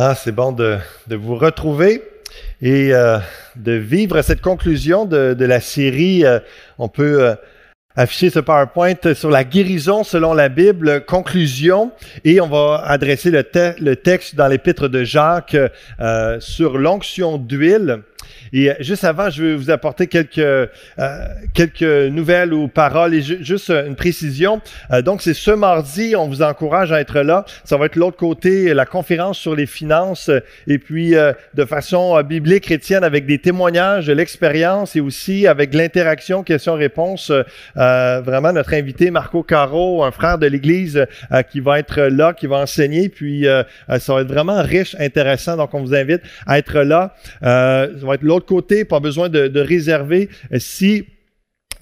Ah, c'est bon de, de, vous retrouver et euh, de vivre cette conclusion de, de la série. Euh, on peut euh, afficher ce PowerPoint sur la guérison selon la Bible, conclusion, et on va adresser le, texte dans l'épître de Jacques sur l'onction d'huile. Et euh, juste avant, je vais vous apporter quelques, euh, quelques nouvelles ou paroles et juste une précision. Euh, donc, c'est ce mardi, on vous encourage à être là. Ça va être l'autre côté, la conférence sur les finances et puis de façon biblique chrétienne avec des témoignages de l'expérience et aussi avec l'interaction questions-réponses. vraiment, notre invité Marco Caro, un frère de l'Église qui va être là, qui va enseigner. Puis, ça va être vraiment riche, intéressant. Donc, on vous invite à être là. ça va être l'autre côté, pas besoin de, de réserver. Si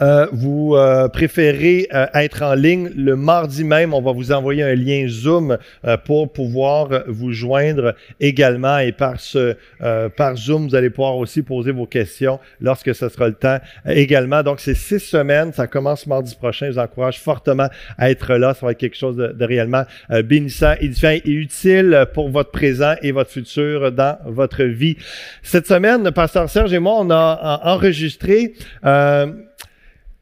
euh, vous euh, préférez euh, être en ligne le mardi même, on va vous envoyer un lien Zoom pour pouvoir vous joindre également. Et par, ce, par Zoom, vous allez pouvoir aussi poser vos questions lorsque ce sera le temps également. Donc, c'est six semaines. Ça commence mardi prochain. Je vous encourage fortement à être là. Ça va être quelque chose de, de réellement bénissant, édifiant et utile pour votre présent et votre futur dans votre vie. Cette semaine, Pasteur Serge et moi, on a enregistré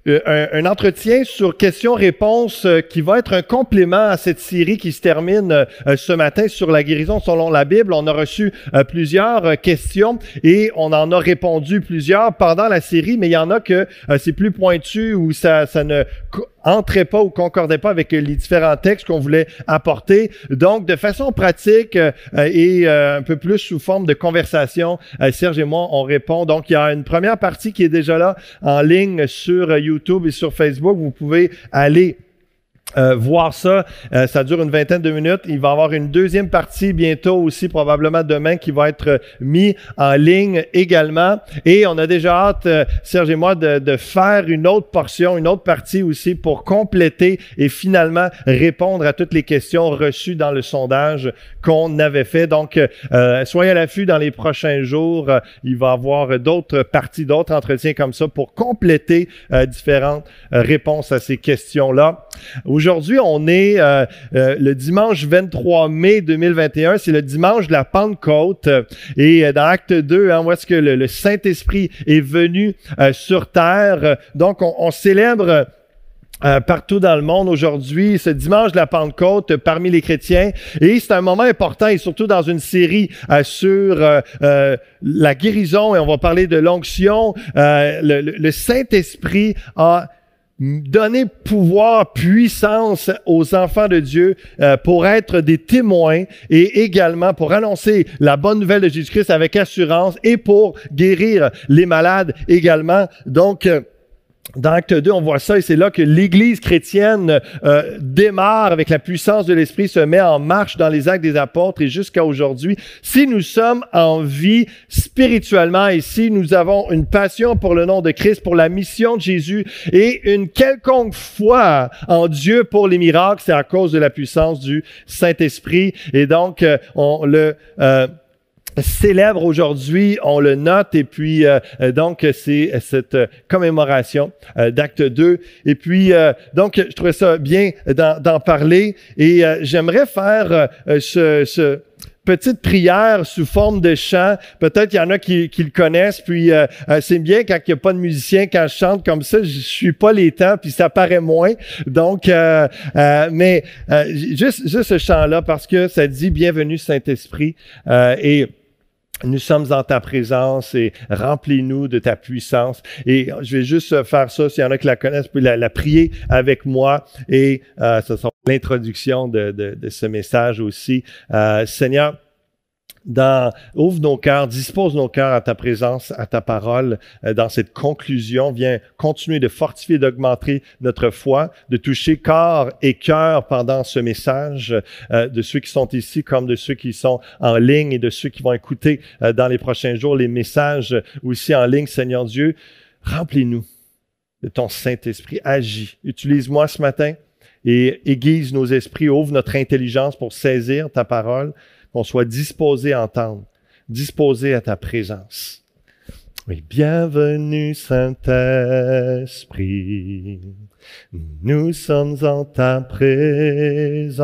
euh, un, entretien sur questions-réponses euh, qui va être un complément à cette série qui se termine euh, ce matin sur la guérison selon la Bible. On a reçu plusieurs questions et on en a répondu plusieurs pendant la série, mais il y en a que c'est plus pointu ou ça, ça ne entrait pas ou concordait pas avec les différents textes qu'on voulait apporter. Donc, de façon pratique euh, et euh, un peu plus sous forme de conversation, euh, Serge et moi, on répond. Donc, il y a une première partie qui est déjà là en ligne sur YouTube et sur Facebook. Vous pouvez aller euh, voir ça. Euh, ça dure une vingtaine de minutes. Il va y avoir une deuxième partie bientôt aussi, probablement demain, qui va être mis en ligne également. Et on a déjà hâte, euh, Serge et moi, de, de, faire une autre portion, une autre partie aussi pour compléter et finalement répondre à toutes les questions reçues dans le sondage qu'on avait fait. Donc, soyez à l'affût dans les prochains jours. il va y avoir d'autres parties, d'autres entretiens comme ça pour compléter différentes réponses à ces questions-là. On est euh, euh, le dimanche 23 mai 2021. C'est le dimanche de la Pentecôte. Et euh, dans Acte 2, hein, où est-ce que le, Saint-Esprit est venu sur terre? Donc, on, célèbre... partout dans le monde aujourd'hui, ce dimanche de la Pentecôte parmi les chrétiens. Et c'est un moment important et surtout dans une série sur la guérison et on va parler de l'onction. le Saint-Esprit a donner pouvoir, puissance aux enfants de Dieu euh, pour être des témoins et également pour annoncer la bonne nouvelle de Jésus-Christ avec assurance et pour guérir les malades également. Donc, euh, dans Acte 2, on voit ça et c'est là que l'Église chrétienne euh, démarre avec la puissance de l'Esprit, se met en marche dans les actes des apôtres et jusqu'à aujourd'hui. Si nous sommes en vie spirituellement et si nous avons une passion pour le nom de Christ, pour la mission de Jésus et une quelconque foi en Dieu pour les miracles, c'est à cause de la puissance du Saint-Esprit. Et donc, euh, on le... Euh, célèbre aujourd'hui, on le note, et puis euh, euh, donc c'est cette commémoration euh, d'acte 2. Et puis donc je trouvais ça bien d'en parler, et j'aimerais faire ce, ce petite prière sous forme de chant. Peut-être qu'il y en a qui, qui le connaissent. Puis c'est bien quand il n'y a pas de musicien, quand je chante comme ça, je, suis pas les temps, puis ça paraît moins. Donc, mais juste, juste ce chant-là parce que ça dit Bienvenue Saint-Esprit et nous sommes en ta présence et remplis-nous de ta puissance. Et je vais juste faire ça, s'il y en a qui la connaissent, puis la, la prier avec moi. Et euh, ce sera l'introduction de, de, de, ce message aussi. Euh, Seigneur, ouvre nos cœurs, dispose nos cœurs à ta présence, à ta parole, euh, dans cette conclusion. Viens continuer de fortifier, d'augmenter notre foi, de toucher corps et cœur pendant ce message, euh, de ceux qui sont ici comme de ceux qui sont en ligne et de ceux qui vont écouter euh, dans les prochains jours les messages aussi en ligne, Seigneur Dieu. Remplis-nous de ton Saint-Esprit. Agis. Utilise-moi ce matin et aiguise nos esprits, ouvre notre intelligence pour saisir ta parole qu'on soit disposé à entendre, disposé à ta présence. Oui, bienvenue Saint-Esprit. Nous sommes en ta présence.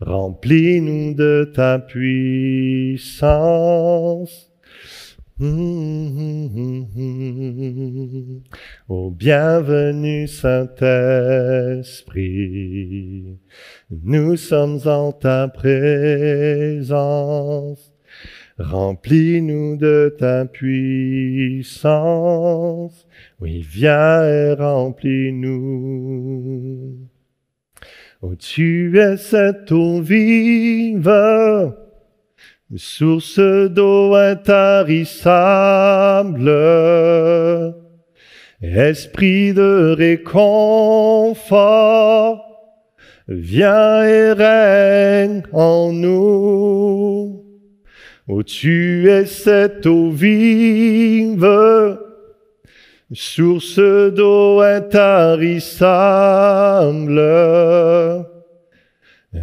Remplis-nous de ta puissance. Oh, bienvenue Saint-Esprit. Nous sommes en ta présence. Remplis-nous de ta puissance. Oui, viens et remplis-nous. Oh, tu es cette eau vive, source d'eau intarissable, esprit de réconfort, viens et règne en nous. Oh, tu es cette eau vive, source d'eau intarissable,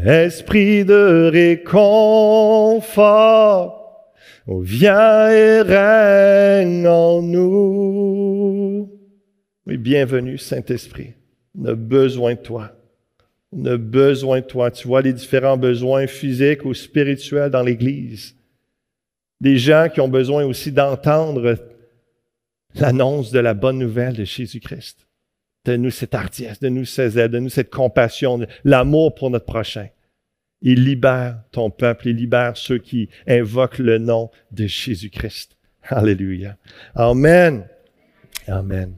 esprit de réconfort, oh, viens et règne en nous. Oui, bienvenue, Saint-Esprit. On a besoin de toi. On a besoin de toi. Tu vois les différents besoins physiques ou spirituels dans l'Église des gens qui ont besoin aussi d'entendre l'annonce de la bonne nouvelle de Jésus-Christ. Donne-nous cette hardiesse, donne-nous cette aide, donne-nous cette compassion, l'amour pour notre prochain. Il libère ton peuple, il libère ceux qui invoquent le nom de Jésus-Christ. Alléluia. Amen. Amen.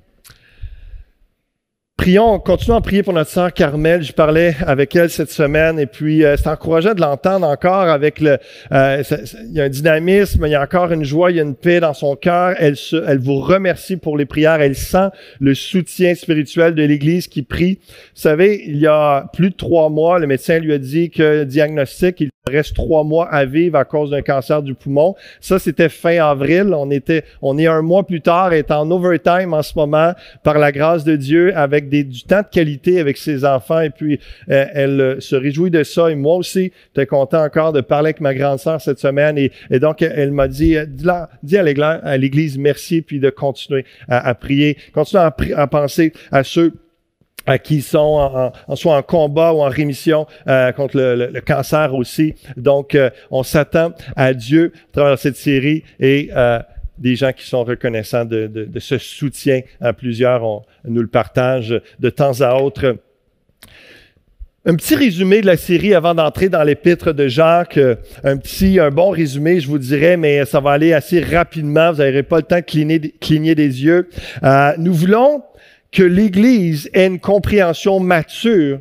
Prions, continuons à prier pour notre sœur Carmel. Je parlais avec elle cette semaine et puis euh, c'est encourageant de l'entendre encore avec le. Euh, il y a un dynamisme, il y a encore une joie, il y a une paix dans son cœur. Elle, se, elle vous remercie pour les prières. Elle sent le soutien spirituel de l'Église qui prie. Vous savez, il y a plus de trois mois, le médecin lui a dit que diagnostic, il reste trois mois à vivre à cause d'un cancer du poumon. Ça, c'était fin avril. On était, on est un mois plus tard, est en overtime en ce moment par la grâce de Dieu avec des, du temps de qualité avec ses enfants. Et puis, euh, elle euh, se réjouit de ça. Et moi aussi, j'étais content encore de parler avec ma grande sœur cette semaine. Et, donc, elle m'a dit, euh, dis, à l'église merci, puis de continuer à, à prier. Continuer à, à penser à ceux qui sont en, en, soit en combat ou en rémission euh, contre le, le, cancer aussi. Donc, euh, on s'attend à Dieu à travers cette série et euh, des gens qui sont reconnaissants de, de, de ce soutien. À plusieurs on, nous le partagent de temps à autre. Un petit résumé de la série avant d'entrer dans l'épître de Jacques. Un petit, un bon résumé, je vous dirais, mais ça va aller assez rapidement. Vous n'aurez pas le temps de cligner, cligner des yeux. Euh, nous voulons que l'Église ait une compréhension mature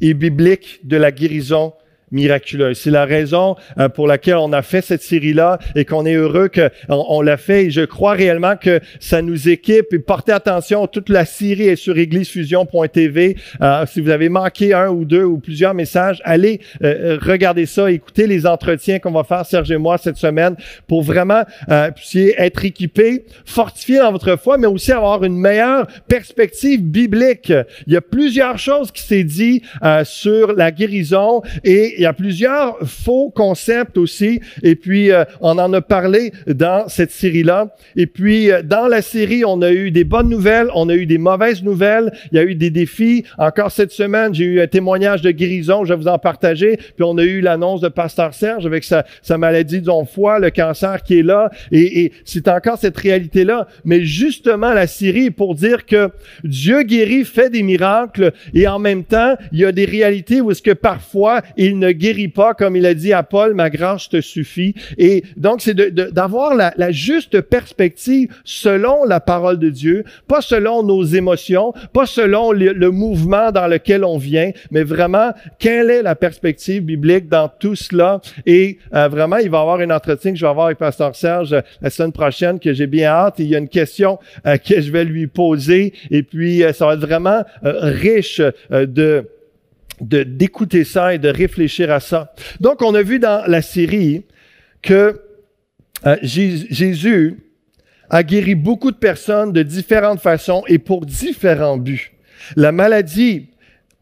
et biblique de la guérison miraculeuse. C'est la raison euh, pour laquelle on a fait cette série-là et qu'on est heureux qu'on on, l'a fait. Et je crois réellement que ça nous équipe. Et portez attention, toute la série est sur églisefusion.tv. Euh, si vous avez manqué un ou deux ou plusieurs messages, allez euh, regarder ça, écoutez les entretiens qu'on va faire, Serge et moi, cette semaine, pour vraiment euh, être équipés, fortifiés dans votre foi, mais aussi avoir une meilleure perspective biblique. Il y a plusieurs choses qui s'est dit euh, sur la guérison et y a plusieurs faux concepts aussi. Et puis, euh, on en a parlé dans cette série-là. Et puis, euh, dans la série, on a eu des bonnes nouvelles, on a eu des mauvaises nouvelles. Il y a eu des défis. Encore cette semaine, j'ai eu un témoignage de guérison. Je vais vous en partager. Puis, on a eu l'annonce de Pasteur Serge avec sa, sa maladie de foie, le cancer qui est là. Et, et c'est encore cette réalité-là. Mais justement, la série est pour dire que Dieu guérit, fait des miracles. Et en même temps, il y a des réalités où est-ce que parfois, il ne guérit pas, comme il a dit à Paul, ma grâce te suffit. Et donc, c'est d'avoir de, la, la, juste perspective selon la parole de Dieu, pas selon nos émotions, pas selon le, le, mouvement dans lequel on vient, mais vraiment, quelle est la perspective biblique dans tout cela? Et euh, vraiment, il va y avoir un entretien que je vais avoir avec Pasteur Serge euh, la semaine prochaine que j'ai bien hâte. Il y a une question euh, que je vais lui poser. Et puis, euh, ça va être vraiment euh, riche de de d'écouter ça et de réfléchir à ça. Donc, on a vu dans la série que euh, Jésus a guéri beaucoup de personnes de différentes façons et pour différents buts. La maladie,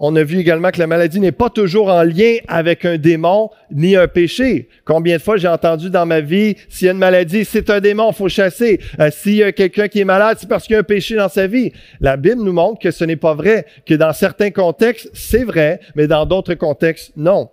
On a vu également que la maladie n'est pas toujours en lien avec un démon ni un péché. Combien de fois j'ai entendu dans ma vie, s'il y a une maladie, c'est un démon, faut chasser. Euh, s'il y a quelqu'un qui est malade, c'est parce qu'il y a un péché dans sa vie. La Bible nous montre que ce n'est pas vrai, que dans certains contextes, c'est vrai, mais dans d'autres contextes, non.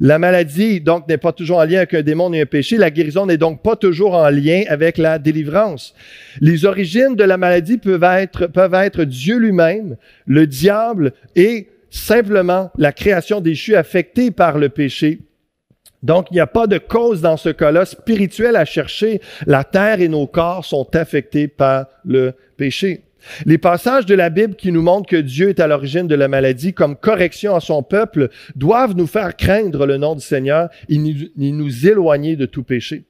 La maladie, donc, n'est pas toujours en lien avec un démon ni un péché. La guérison n'est donc pas toujours en lien avec la délivrance. Les origines de la maladie peuvent être, Dieu lui-même, le diable et simplement la création déchue affectée par le péché. Donc, il n'y a pas de cause dans ce cas-là spirituelle à chercher. La terre et nos corps sont affectés par le péché. Les passages de la Bible qui nous montrent que Dieu est à l'origine de la maladie comme correction à son peuple doivent nous faire craindre le nom du Seigneur et nous éloigner de tout péché.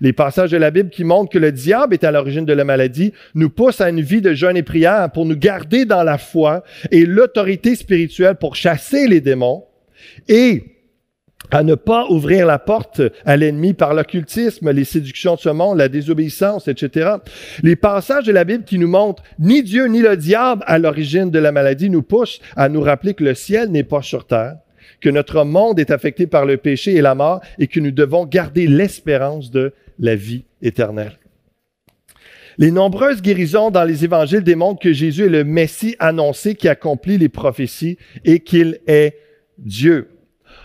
Les passages de la Bible qui montrent que le diable est à l'origine de la maladie nous poussent à une vie de jeûne et prière pour nous garder dans la foi et l'autorité spirituelle pour chasser les démons et à ne pas ouvrir la porte à l'ennemi par l'occultisme, les séductions de ce monde, la désobéissance, etc. Les passages de la Bible qui nous montrent ni Dieu ni le diable à l'origine de la maladie nous poussent à nous rappeler que le ciel n'est pas sur terre, que notre monde est affecté par le péché et la mort et que nous devons garder l'espérance de la vie éternelle. Les nombreuses guérisons dans les évangiles démontrent que Jésus est le Messie annoncé qui accomplit les prophéties et qu'il est Dieu.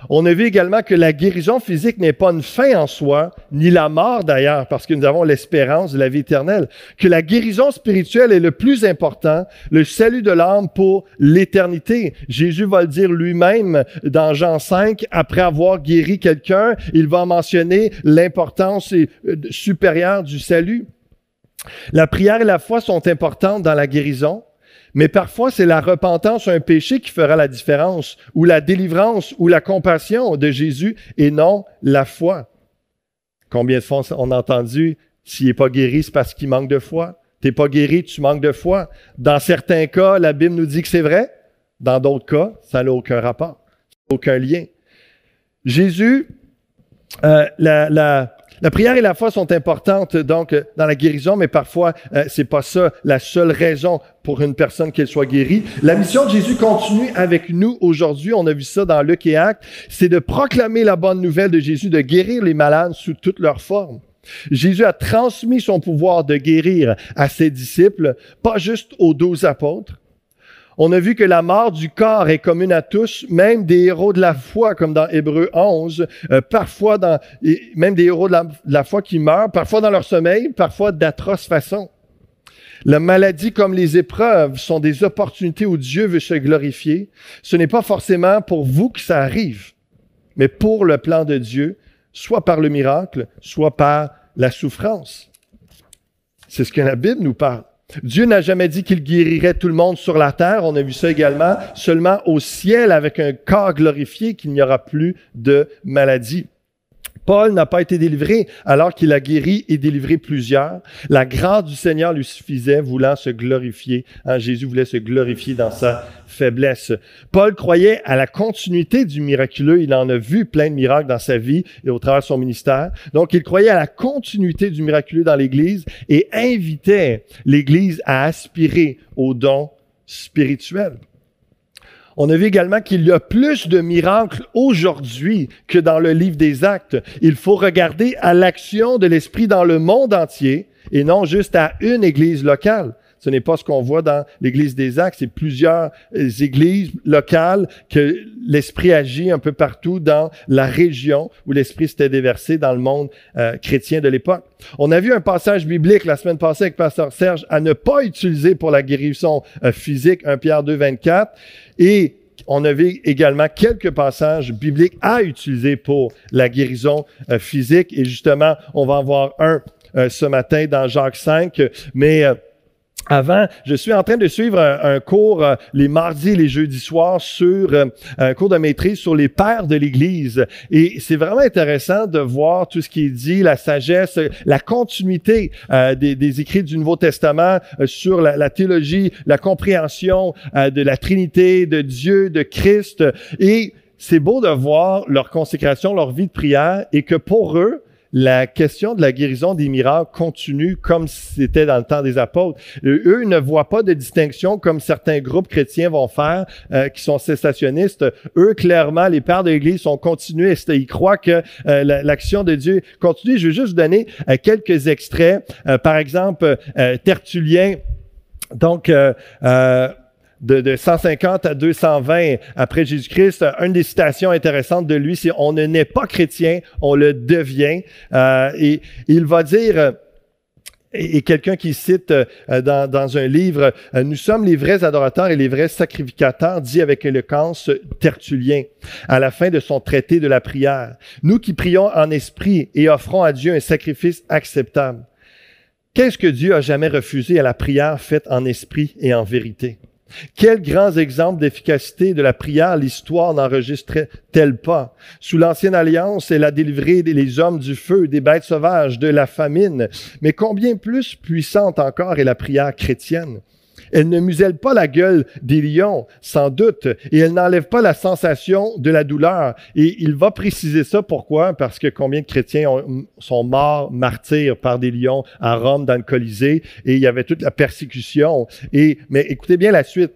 On a vu également que la guérison physique n'est pas une fin en soi, ni la mort d'ailleurs, parce que nous avons l'espérance de la vie éternelle. Que la guérison spirituelle est le plus important, le salut de l'âme pour l'éternité. Jésus va le dire lui-même dans Jean 5, après avoir guéri quelqu'un, il va mentionner l'importance euh, supérieure du salut. La prière et la foi sont importantes dans la guérison. Mais parfois, c'est la repentance un péché qui fera la différence, ou la délivrance, ou la compassion de Jésus, et non la foi. Combien de fois on a entendu, s'il n'est pas guéri, c'est parce qu'il manque de foi. T'es pas guéri, tu manques de foi. Dans certains cas, la Bible nous dit que c'est vrai. Dans d'autres cas, ça n'a aucun rapport, aucun lien. Jésus, euh, la, la, la prière et la foi sont importantes donc dans la guérison, mais parfois euh, c'est pas ça la seule raison pour une personne qu'elle soit guérie. La mission de Jésus continue avec nous aujourd'hui. On a vu ça dans Luc et Actes. C'est de proclamer la bonne nouvelle de Jésus, de guérir les malades sous toutes leurs formes. Jésus a transmis son pouvoir de guérir à ses disciples, pas juste aux douze apôtres, on a vu que la mort du corps est commune à tous, même des héros de la foi, comme dans Hébreu 11, euh, parfois dans, même des héros de la, de la foi qui meurent, parfois dans leur sommeil, parfois d'atroces façons. La maladie comme les épreuves sont des opportunités où Dieu veut se glorifier. Ce n'est pas forcément pour vous que ça arrive, mais pour le plan de Dieu, soit par le miracle, soit par la souffrance. C'est ce que la Bible nous parle. Dieu n'a jamais dit qu'il guérirait tout le monde sur la terre. On a vu ça également. Seulement au ciel, avec un corps glorifié, qu'il n'y aura plus de maladie. Paul n'a pas été délivré alors qu'il a guéri et délivré plusieurs. La grâce du Seigneur lui suffisait, voulant se glorifier. Hein, Jésus voulait se glorifier dans sa faiblesse. Paul croyait à la continuité du miraculeux. Il en a vu plein de miracles dans sa vie et au travers de son ministère. Donc, il croyait à la continuité du miraculeux dans l'Église et invitait l'Église à aspirer aux dons spirituels. On a vu également qu'il y a plus de miracles aujourd'hui que dans le livre des actes. Il faut regarder à l'action de l'Esprit dans le monde entier et non juste à une église locale. Ce n'est pas ce qu'on voit dans l'Église des Actes, c'est plusieurs euh, églises locales que l'Esprit agit un peu partout dans la région où l'Esprit s'était déversé dans le monde euh, chrétien de l'époque. On a vu un passage biblique la semaine passée avec Pasteur Serge à ne pas utiliser pour la guérison euh, physique, 1 Pierre 2, 24, et on a vu également quelques passages bibliques à utiliser pour la guérison physique. Et justement, on va en voir un ce matin dans Jacques 5. Mais avant, je suis en train de suivre un, cours euh, les mardis et les jeudis soirs sur euh, un cours de maîtrise sur les pères de l'Église. Et c'est vraiment intéressant de voir tout ce qui est dit, la sagesse, la continuité euh, des, écrits du Nouveau Testament sur la, la, théologie, la compréhension de la Trinité, de Dieu, de Christ. Et c'est beau de voir leur consécration, leur vie de prière, et que pour eux, la question de la guérison des miracles continue comme c'était dans le temps des apôtres. Eux ne voient pas de distinction comme certains groupes chrétiens vont faire, euh, qui sont cessationnistes. Eux, clairement, les pères de l'Église sont continuistes. Ils croient que euh, l'action de Dieu continue. Je vais juste vous donner euh, quelques extraits. par exemple, Tertullien, donc de, de 150 à 220 après Jésus-Christ. Une des citations intéressantes de lui, c'est on ne naît pas chrétien, on le devient. Euh, et il va dire et, quelqu'un qui cite euh, dans, dans, un livre, euh, Nous sommes les vrais adorateurs et les vrais sacrificateurs, dit avec éloquence Tertullien, à la fin de son traité de la prière. Nous qui prions en esprit et offrons à Dieu un sacrifice acceptable. Qu'est-ce que Dieu a jamais refusé à la prière faite en esprit et en vérité? Quels grands exemples d'efficacité de la prière l'histoire n'enregistrait-elle pas? Sous l'ancienne alliance, elle a délivré les hommes du feu, des bêtes sauvages, de la famine. Mais combien plus puissante encore est la prière chrétienne? Elle ne muselle pas la gueule des lions, sans doute, et elle n'enlève pas la sensation de la douleur. Et il va préciser ça pourquoi? Parce que combien de chrétiens sont morts martyrs par des lions à Rome dans le Colisée, et il y avait toute la persécution. Et, mais écoutez bien la suite.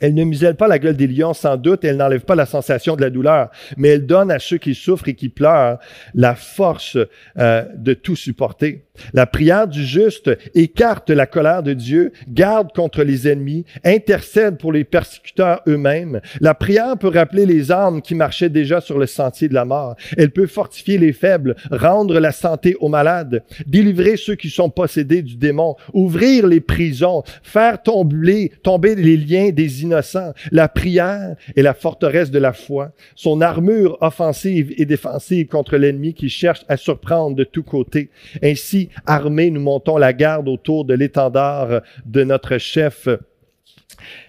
Elle ne muselle pas la gueule des lions, sans doute, elle n'enlève pas la sensation de la douleur, mais elle donne à ceux qui souffrent et qui pleurent la force euh, de tout supporter. La prière du juste écarte la colère de Dieu, garde contre les ennemis, intercède pour les persécuteurs eux-mêmes. La prière peut rappeler les âmes qui marchaient déjà sur le sentier de la mort. Elle peut fortifier les faibles, rendre la santé aux malades, délivrer ceux qui sont possédés du démon, ouvrir les prisons, faire tomber, tomber les liens des innocents. La prière est la forteresse de la foi, son armure offensive et défensive contre l'ennemi qui cherche à surprendre de tous côtés. Ainsi, armés, nous montons la garde autour de l'étendard de notre chef.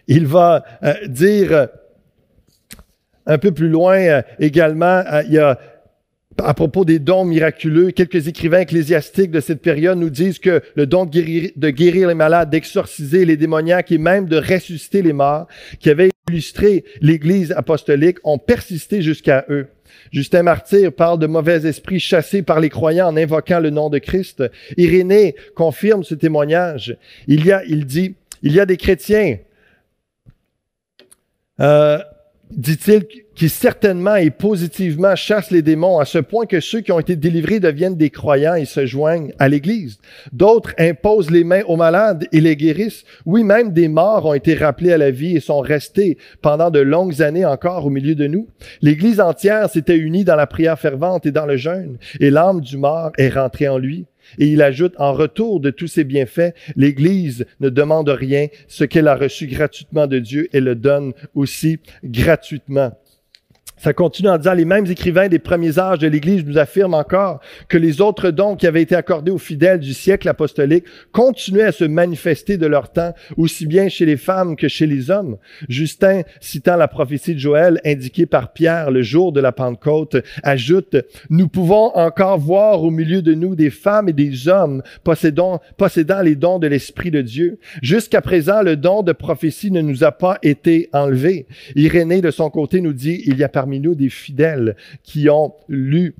Il va euh, dire euh, un peu plus loin euh, également, il y a à propos des dons miraculeux, quelques écrivains ecclésiastiques de cette période nous disent que le don de guérir, les malades, d'exorciser les démoniaques et même de ressusciter les morts, qui avaient illustré l'Église apostolique, ont persisté jusqu'à eux. Justin Martyr parle de mauvais esprits chassés par les croyants en invoquant le nom de Christ. Irénée confirme ce témoignage. Il y a, il dit, il y a des chrétiens, euh, dit-il, qui certainement et positivement chassent les démons à ce point que ceux qui ont été délivrés deviennent des croyants et se joignent à l'Église. D'autres imposent les mains aux malades et les guérissent. Oui, même des morts ont été rappelés à la vie et sont restés pendant de longues années encore au milieu de nous. L'Église entière s'était unie dans la prière fervente et dans le jeûne, et l'âme du mort est rentrée en lui. Et il ajoute, en retour de tous ses bienfaits, l'Église ne demande rien. Ce qu'elle a reçu gratuitement de Dieu, elle le donne aussi gratuitement. Ça continue en disant, les mêmes écrivains des premiers âges de l'Église nous affirment encore que les autres dons qui avaient été accordés aux fidèles du siècle apostolique continuaient à se manifester de leur temps, aussi bien chez les femmes que chez les hommes. Justin, citant la prophétie de Joël indiquée par Pierre le jour de la Pentecôte, ajoute, nous pouvons encore voir au milieu de nous des femmes et des hommes possédant, possédant les dons de l'Esprit de Dieu. Jusqu'à présent, le don de prophétie ne nous a pas été enlevé. Irénée, de son côté, nous dit, il y a nous des fidèles qui ont lu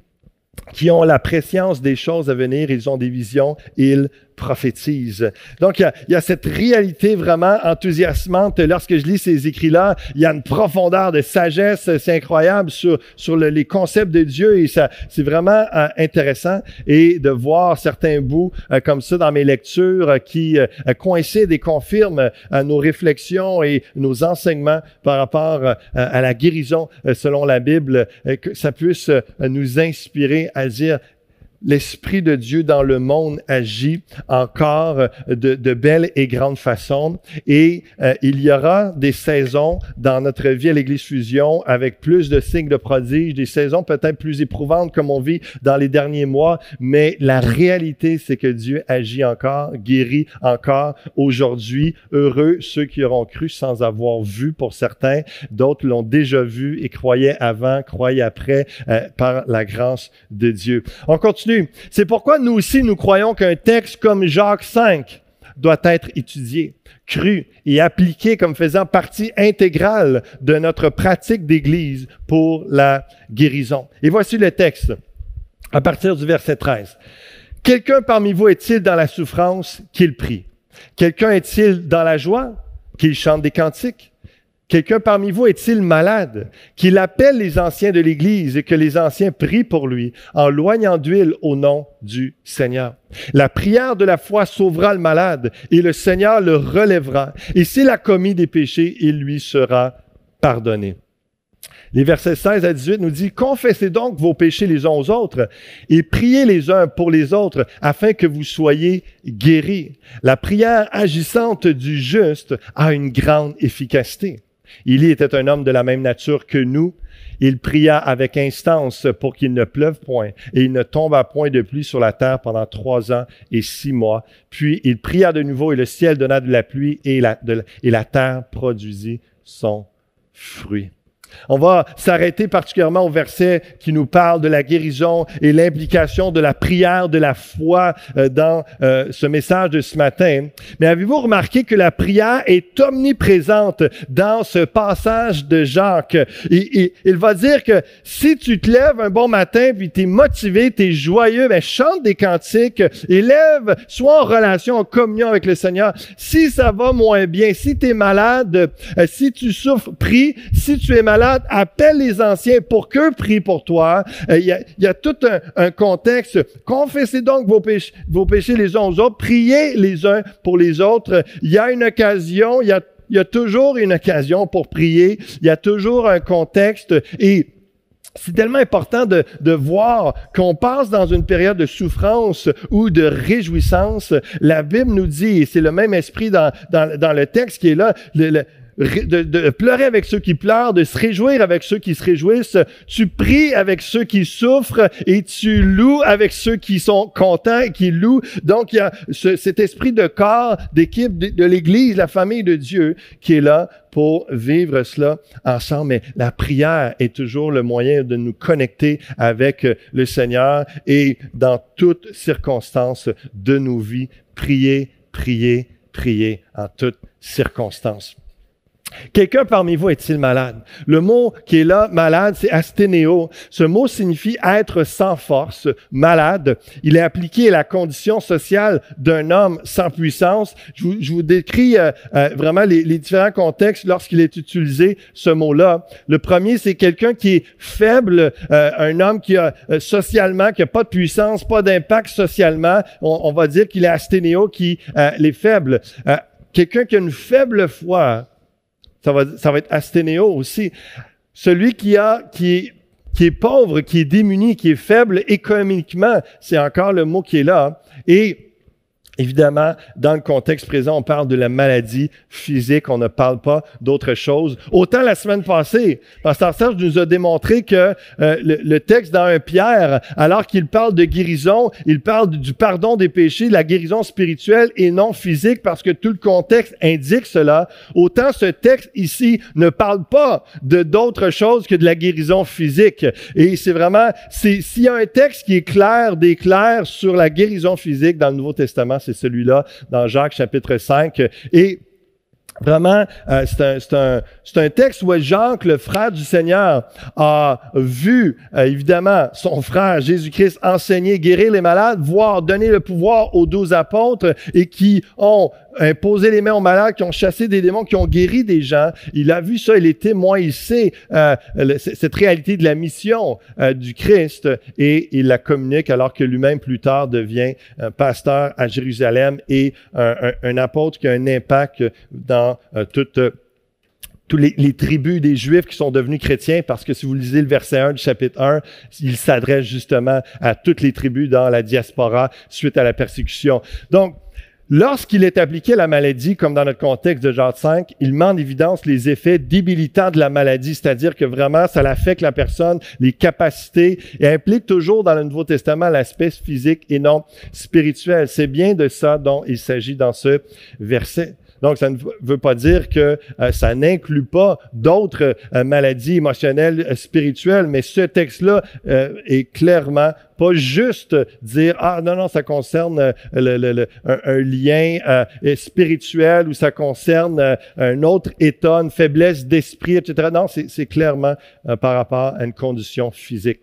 qui ont la préscience des choses à venir, ils ont des visions, ils prophétise. Donc, il y, a, cette réalité vraiment enthousiasmante. Lorsque je lis ces écrits-là, il y a une profondeur de sagesse, c'est incroyable sur, sur les concepts de Dieu et ça, c'est vraiment euh, intéressant. Et de voir certains bouts euh, comme ça dans mes lectures euh, qui coïncident et confirment nos réflexions et nos enseignements par rapport à la guérison selon la Bible, que ça puisse nous inspirer à dire, l'Esprit de Dieu dans le monde agit encore de, de belle et grande façon. Et euh, il y aura des saisons dans notre vie à l'Église Fusion avec plus de signes de prodiges, des saisons peut-être plus éprouvantes comme on vit dans les derniers mois, mais la réalité, c'est que Dieu agit encore, guérit encore aujourd'hui. Heureux ceux qui auront cru sans avoir vu pour certains. D'autres l'ont déjà vu et croyaient avant, croyaient après euh, par la grâce de Dieu. On c'est pourquoi nous aussi, nous croyons qu'un texte comme Jacques 5 doit être étudié, cru et appliqué comme faisant partie intégrale de notre pratique d'Église pour la guérison. Et voici le texte. à partir du verset 13. Quelqu'un parmi vous est-il dans la souffrance qu'il prie? Quelqu'un est-il dans la joie qu'il chante des cantiques? Quelqu'un parmi vous est-il malade, qu'il appelle les anciens de l'Église et que les anciens prient pour lui en loignant d'huile au nom du Seigneur? La prière de la foi sauvera le malade et le Seigneur le relèvera. Et s'il a commis des péchés, il lui sera pardonné. Les versets 16 à 18 nous dit, confessez donc vos péchés les uns aux autres et priez les uns pour les autres afin que vous soyez guéris. La prière agissante du juste a une grande efficacité. Élie était un homme de la même nature que nous. Il pria avec instance pour qu'il ne pleuve point et il ne tombe point de pluie sur la terre pendant trois ans et six mois. Puis il pria de nouveau et le ciel donna de la pluie et la terre produisit son fruit. On va s'arrêter particulièrement au verset qui nous parle de la guérison et l'implication de la prière, de la foi euh, dans euh, ce message de ce matin. Mais avez-vous remarqué que la prière est omniprésente dans ce passage de Jacques? Et, il va dire que si tu te lèves un bon matin, puis tu es motivé, tu es joyeux, ben, chante des cantiques, élève, sois en relation, en communion avec le Seigneur. Si ça va moins bien, si tu es malade, euh, si tu souffres, prie. Si tu es malade, appelle les anciens pour qu'eux prient pour toi. Euh, il y, a, tout un, contexte. Confessez donc vos péchés, les uns aux autres. Priez les uns pour les autres. Il y a une occasion, il y a, toujours une occasion pour prier. Il y a toujours un contexte et c'est tellement important de, voir qu'on passe dans une période de souffrance ou de réjouissance. La Bible nous dit, et c'est le même esprit dans, le texte qui est là, de, pleurer avec ceux qui pleurent, de se réjouir avec ceux qui se réjouissent. Tu pries avec ceux qui souffrent et tu loues avec ceux qui sont contents et qui louent. Donc, il y a cet esprit de corps, d'équipe de, de l'Église, la famille de Dieu qui est là pour vivre cela ensemble. Mais la prière est toujours le moyen de nous connecter avec le Seigneur et dans toutes circonstances de nos vies, prier, prier, prier en toutes circonstances. Quelqu'un parmi vous est-il malade? Le mot qui est là, malade, c'est asténéo. Ce mot signifie être sans force, malade. Il est appliqué à la condition sociale d'un homme sans puissance. Je vous, je vous décris euh, euh, vraiment les, les, différents contextes lorsqu'il est utilisé, ce mot-là. Le premier, c'est quelqu'un qui est faible, euh, un homme qui a socialement, qui a pas de puissance, pas d'impact socialement. On, on, va dire qu'il est asténéo, qui est faible. quelqu'un qui a une faible foi, ça va, ça va être asténéo aussi. Celui qui a, qui est, qui est pauvre, qui est démuni, qui est faible économiquement, c'est encore le mot qui est là. Et Évidemment, dans le contexte présent, on parle de la maladie physique, on ne parle pas d'autre chose. Autant la semaine passée, Pasteur Serge nous a démontré que euh, le, texte dans un Pierre, alors qu'il parle de guérison, il parle du pardon des péchés, de la guérison spirituelle et non physique, parce que tout le contexte indique cela. Autant ce texte ici ne parle pas de d'autre chose que de la guérison physique. Et c'est vraiment, s'il y a un texte qui est clair, d'éclair sur la guérison physique dans le Nouveau Testament, c'est celui-là dans Jacques chapitre 5. Et Vraiment, euh, c'est un, texte où Jacques, le frère du Seigneur, a vu, euh, évidemment, son frère Jésus-Christ enseigner, guérir les malades, voir donner le pouvoir aux douze apôtres et qui ont imposé les mains aux malades, qui ont chassé des démons, qui ont guéri des gens. Il a vu ça, il est témoin, il sait euh, cette réalité de la mission du Christ et il la communique alors que lui-même plus tard devient pasteur à Jérusalem et un, apôtre qui a un impact dans euh, toutes euh, tous les, tribus des Juifs qui sont devenus chrétiens, parce que si vous lisez le verset 1 du chapitre 1, il s'adresse justement à toutes les tribus dans la diaspora suite à la persécution. Donc, lorsqu'il est appliqué à la maladie, comme dans notre contexte de Jacques 5, il met en évidence les effets débilitants de la maladie, c'est-à-dire que vraiment, ça affecte la personne, les capacités, et implique toujours dans le Nouveau Testament l'aspect physique et non spirituel. C'est bien de ça dont il s'agit dans ce verset. Donc, ça ne veut pas dire que euh, ça n'inclut pas d'autres euh, maladies émotionnelles, euh, spirituelles, mais ce texte-là est clairement pas juste dire ah non non ça concerne un, lien spirituel ou ça concerne un autre état, une faiblesse d'esprit, etc. Non, c'est clairement par rapport à une condition physique.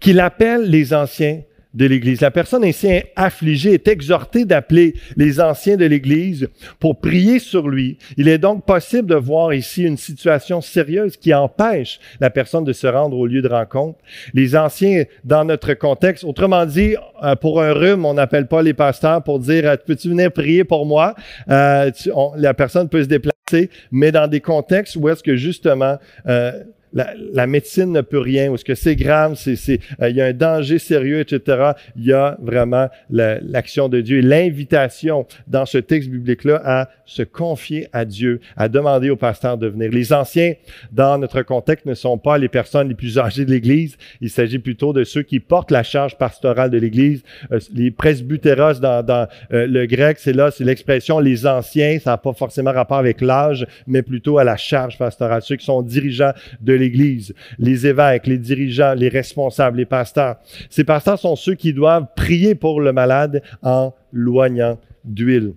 qu'il appelle les anciens de l'Église. La personne ainsi affligée est exhortée d'appeler les anciens de l'Église pour prier sur lui. Il est donc possible de voir ici une situation sérieuse qui empêche la personne de se rendre au lieu de rencontre. Les anciens, dans notre contexte, autrement dit, euh, pour un rhume, on n'appelle pas les pasteurs pour dire euh, peux-tu venir prier pour moi? Euh, La personne peut se déplacer, mais dans des contextes où est-ce que justement euh, la, médecine ne peut rien, ou est-ce que c'est grave, c'est, euh, il y a un danger sérieux, etc. Il y a vraiment l'action de Dieu et l'invitation dans ce texte biblique-là à se confier à Dieu, à demander au pasteur de venir. Les anciens, dans notre contexte, ne sont pas les personnes les plus âgées de l'Église. Il s'agit plutôt de ceux qui portent la charge pastorale de l'Église. Euh, les presbytéros dans, dans euh, le grec, c'est là, c'est l'expression les anciens. Ça n'a pas forcément rapport avec l'âge, mais plutôt à la charge pastorale. Ceux qui sont dirigeants de l'Église, les évêques, les dirigeants, les responsables, les pasteurs. Ces pasteurs sont ceux qui doivent prier pour le malade en loignant d'huile.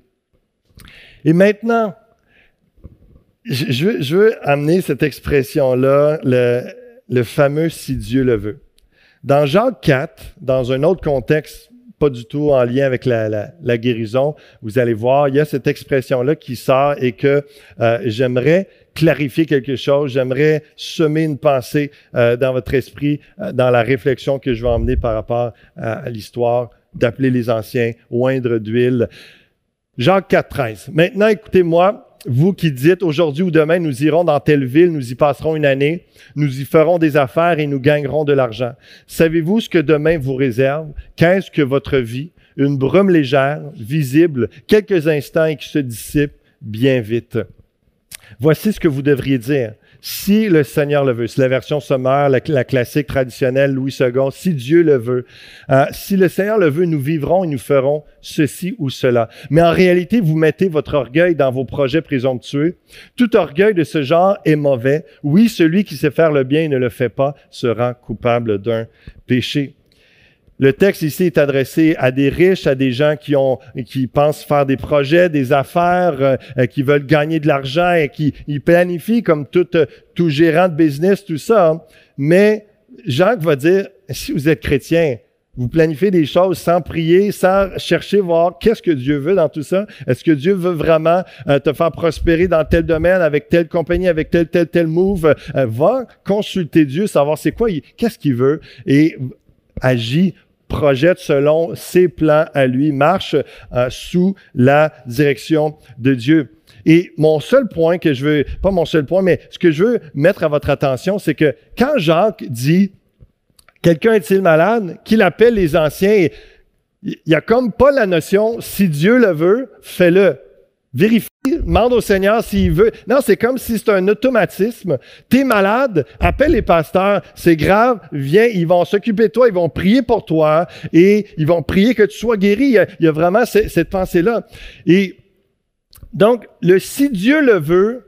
Et maintenant, je veux, amener cette expression-là, le, fameux si Dieu le veut. Dans Jacques 4, dans un autre contexte, pas du tout en lien avec la guérison, vous allez voir, il y a cette expression-là qui sort et que euh, j'aimerais clarifier quelque chose, j'aimerais semer une pensée euh, dans votre esprit, euh, dans la réflexion que je vais emmener par rapport à, à l'histoire d'appeler les anciens, oindre d'huile. Jacques 4, 13. Maintenant, écoutez-moi, vous qui dites aujourd'hui ou demain, nous irons dans telle ville, nous y passerons une année, nous y ferons des affaires et nous gagnerons de l'argent. Savez-vous ce que demain vous réserve? Qu'est-ce que votre vie? Une brume légère, visible, quelques instants et qui se dissipe bien vite. Voici ce que vous devriez dire. Si le Seigneur le veut, c'est la version sommaire, la, classique traditionnelle, Louis II, si Dieu le veut, euh, si le Seigneur le veut, nous vivrons et nous ferons ceci ou cela. Mais en réalité, vous mettez votre orgueil dans vos projets présomptueux. Tout orgueil de ce genre est mauvais. Oui, celui qui sait faire le bien et ne le fait pas sera coupable d'un péché. Le texte ici est adressé à des riches, à des gens qui ont, qui pensent faire des projets, des affaires, euh, euh, qui veulent gagner de l'argent et qui ils planifient comme tout, euh, tout gérant de business, tout ça. Mais Jacques va dire, si vous êtes chrétien, vous planifiez des choses sans prier, sans chercher voir qu'est-ce que Dieu veut dans tout ça. Est-ce que Dieu veut vraiment te faire prospérer dans tel domaine, avec telle compagnie, avec tel, tel, tel move? va consulter Dieu, savoir c'est quoi, qu'est-ce qu'il veut et agis projette selon ses plans à lui, marche euh, sous la direction de Dieu. Et mon seul point que je veux, pas mon seul point, mais ce que je veux mettre à votre attention, c'est que quand Jacques dit quelqu'un est-il malade, qu'il appelle les anciens, il y a comme pas la notion si Dieu le veut, fais-le. Vérifie, demande au Seigneur s'il veut. Non, c'est comme si c'était un automatisme. T'es malade, appelle les pasteurs, c'est grave, viens, ils vont s'occuper de toi, ils vont prier pour toi et ils vont prier que tu sois guéri. Il y a, vraiment cette, pensée-là. Et donc, le si Dieu le veut,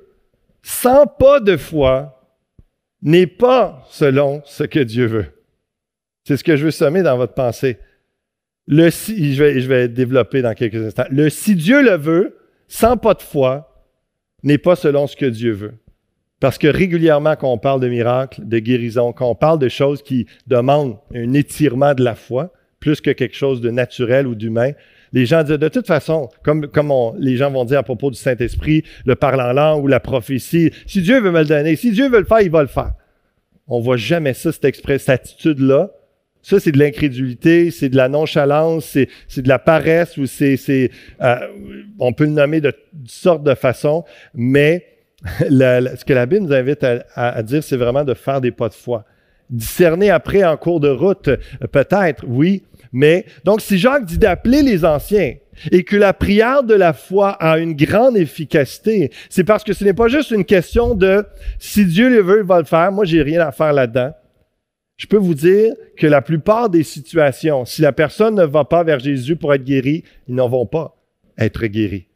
sans pas de foi, n'est pas selon ce que Dieu veut. C'est ce que je veux sommer dans votre pensée. Je vais développer dans quelques instants. Le si Dieu le veut, sans pas de foi, n'est pas selon ce que Dieu veut. Parce que régulièrement, quand on parle de miracles, de guérison, quand on parle de choses qui demandent un étirement de la foi, plus que quelque chose de naturel ou d'humain, les gens disent de toute façon, comme, les gens vont dire à propos du Saint-Esprit, le parler en langue ou la prophétie, si Dieu veut me le donner, si Dieu veut le faire, il va le faire. On voit jamais ça, cette, cette attitude-là ça, c'est de l'incrédulité, c'est de la nonchalance, c'est, de la paresse, ou c'est, euh, on peut le nommer de, toutes sortes de façons, mais ce que la Bible nous invite à, à dire, c'est vraiment de faire des pas de foi. Discerner après en cours de route, peut-être, oui, mais donc si Jacques dit d'appeler les anciens, et que la prière de la foi a une grande efficacité, c'est parce que ce n'est pas juste une question de si Dieu le veut, il va le faire. Moi, j'ai rien à faire là-dedans je peux vous dire que la plupart des situations, si la personne ne va pas vers Jésus pour être guérie, ils n'en vont pas être guéris.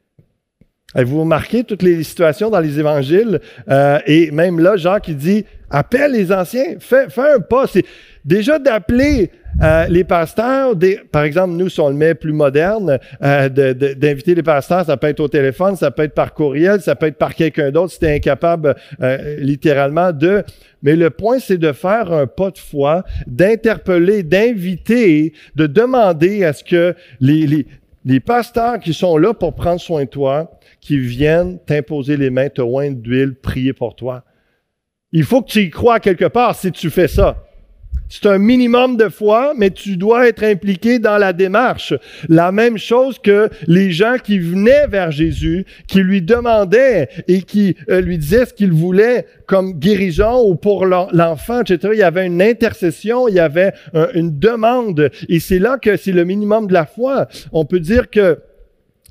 Avez-vous remarqué toutes les situations dans les évangiles? Euh, et même là, Jacques, il dit, appelle les anciens, fais, fais un pas. C'est déjà d'appeler euh, les pasteurs, des, par exemple, nous, si on le met plus moderne, euh, d'inviter les pasteurs, ça peut être au téléphone, ça peut être par courriel, ça peut être par quelqu'un d'autre si tu incapable euh, littéralement de... Mais le point, c'est de faire un pas de foi, d'interpeller, d'inviter, de demander à ce que les, les, les pasteurs qui sont là pour prendre soin de toi, qui viennent t'imposer les mains, te oindre d'huile, prier pour toi. Il faut que tu y crois quelque part si tu fais ça. C'est un minimum de foi, mais tu dois être impliqué dans la démarche. La même chose que les gens qui venaient vers Jésus, qui lui demandaient et qui euh, lui disaient ce qu'ils voulaient comme guérison ou pour l'enfant, etc. Il y avait une intercession, il y avait une demande. Et c'est là que c'est le minimum de la foi. On peut dire que,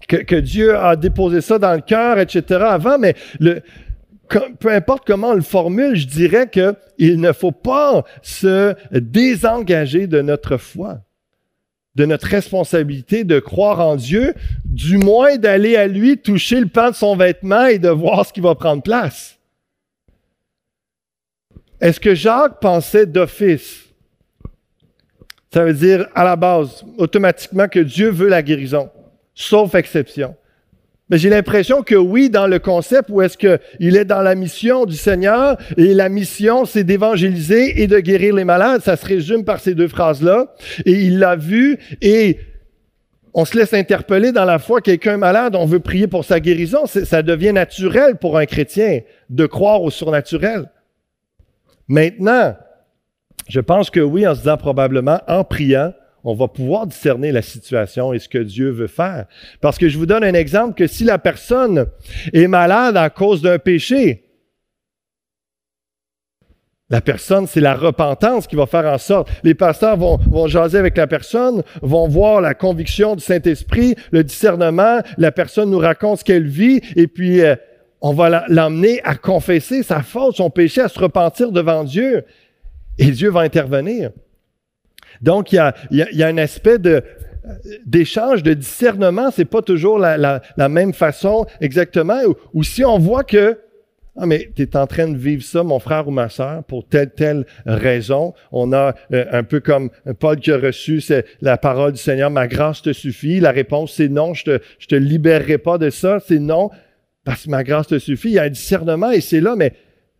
que, Dieu a déposé ça dans le cœur, etc. avant, mais peu importe comment on le formule, je dirais qu'il ne faut pas se désengager de notre foi, de notre responsabilité de croire en Dieu, du moins d'aller à lui toucher le pan de son vêtement et de voir ce qui va prendre place. Est-ce que Jacques pensait d'office? Ça veut dire à la base, automatiquement, que Dieu veut la guérison, sauf exception. Mais j'ai l'impression que oui, dans le concept où est-ce qu'il est dans la mission du Seigneur, et la mission, c'est d'évangéliser et de guérir les malades. Ça se résume par ces deux phrases-là. Et il l'a vu, et on se laisse interpeller dans la foi, quelqu'un malade, on veut prier pour sa guérison. Ça devient naturel pour un chrétien de croire au surnaturel. Maintenant, je pense que oui, en se disant probablement, en priant, on va pouvoir discerner la situation et ce que Dieu veut faire. Parce que je vous donne un exemple que si la personne est malade à cause d'un péché, la personne, c'est la repentance qui va faire en sorte. Les pasteurs vont, jaser avec la personne, vont voir la conviction du Saint-Esprit, le discernement, la personne nous raconte ce qu'elle vit, et puis euh, on va l'emmener à confesser sa faute, son péché, à se repentir devant Dieu. Et Dieu va intervenir. Donc, il y a, un aspect d'échange, de discernement, c'est pas toujours la, même façon exactement. Ou, si on voit que ah, mais tu es en train de vivre ça, mon frère ou ma sœur, pour telle, telle raison. On a euh, un peu comme Paul qui a reçu la parole du Seigneur, ma grâce te suffit. La réponse, c'est non, je te, te libérerai pas de ça. C'est non, parce que ma grâce te suffit. Il y a un discernement et c'est là, mais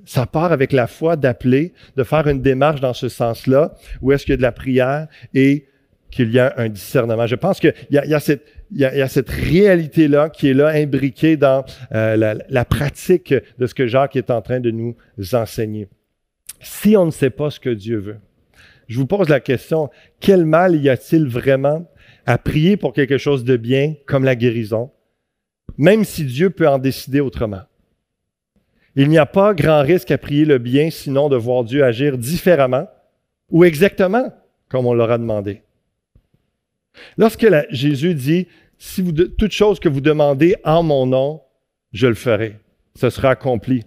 ça part avec la foi d'appeler, de faire une démarche dans ce sens-là, où est-ce qu'il y a de la prière et qu'il y a un discernement. Je pense qu'il y, y, a cette, il y a, cette réalité-là qui est là, imbriquée dans euh, la, pratique de ce que Jacques est en train de nous enseigner. Si on ne sait pas ce que Dieu veut, je vous pose la question, quel mal y a-t-il vraiment à prier pour quelque chose de bien comme la guérison, même si Dieu peut en décider autrement? Il n'y a pas grand risque à prier le bien, sinon de voir Dieu agir différemment ou exactement comme on l'aura demandé. Lorsque Jésus dit, toute chose que vous demandez en mon nom, je le ferai. Ce sera accompli.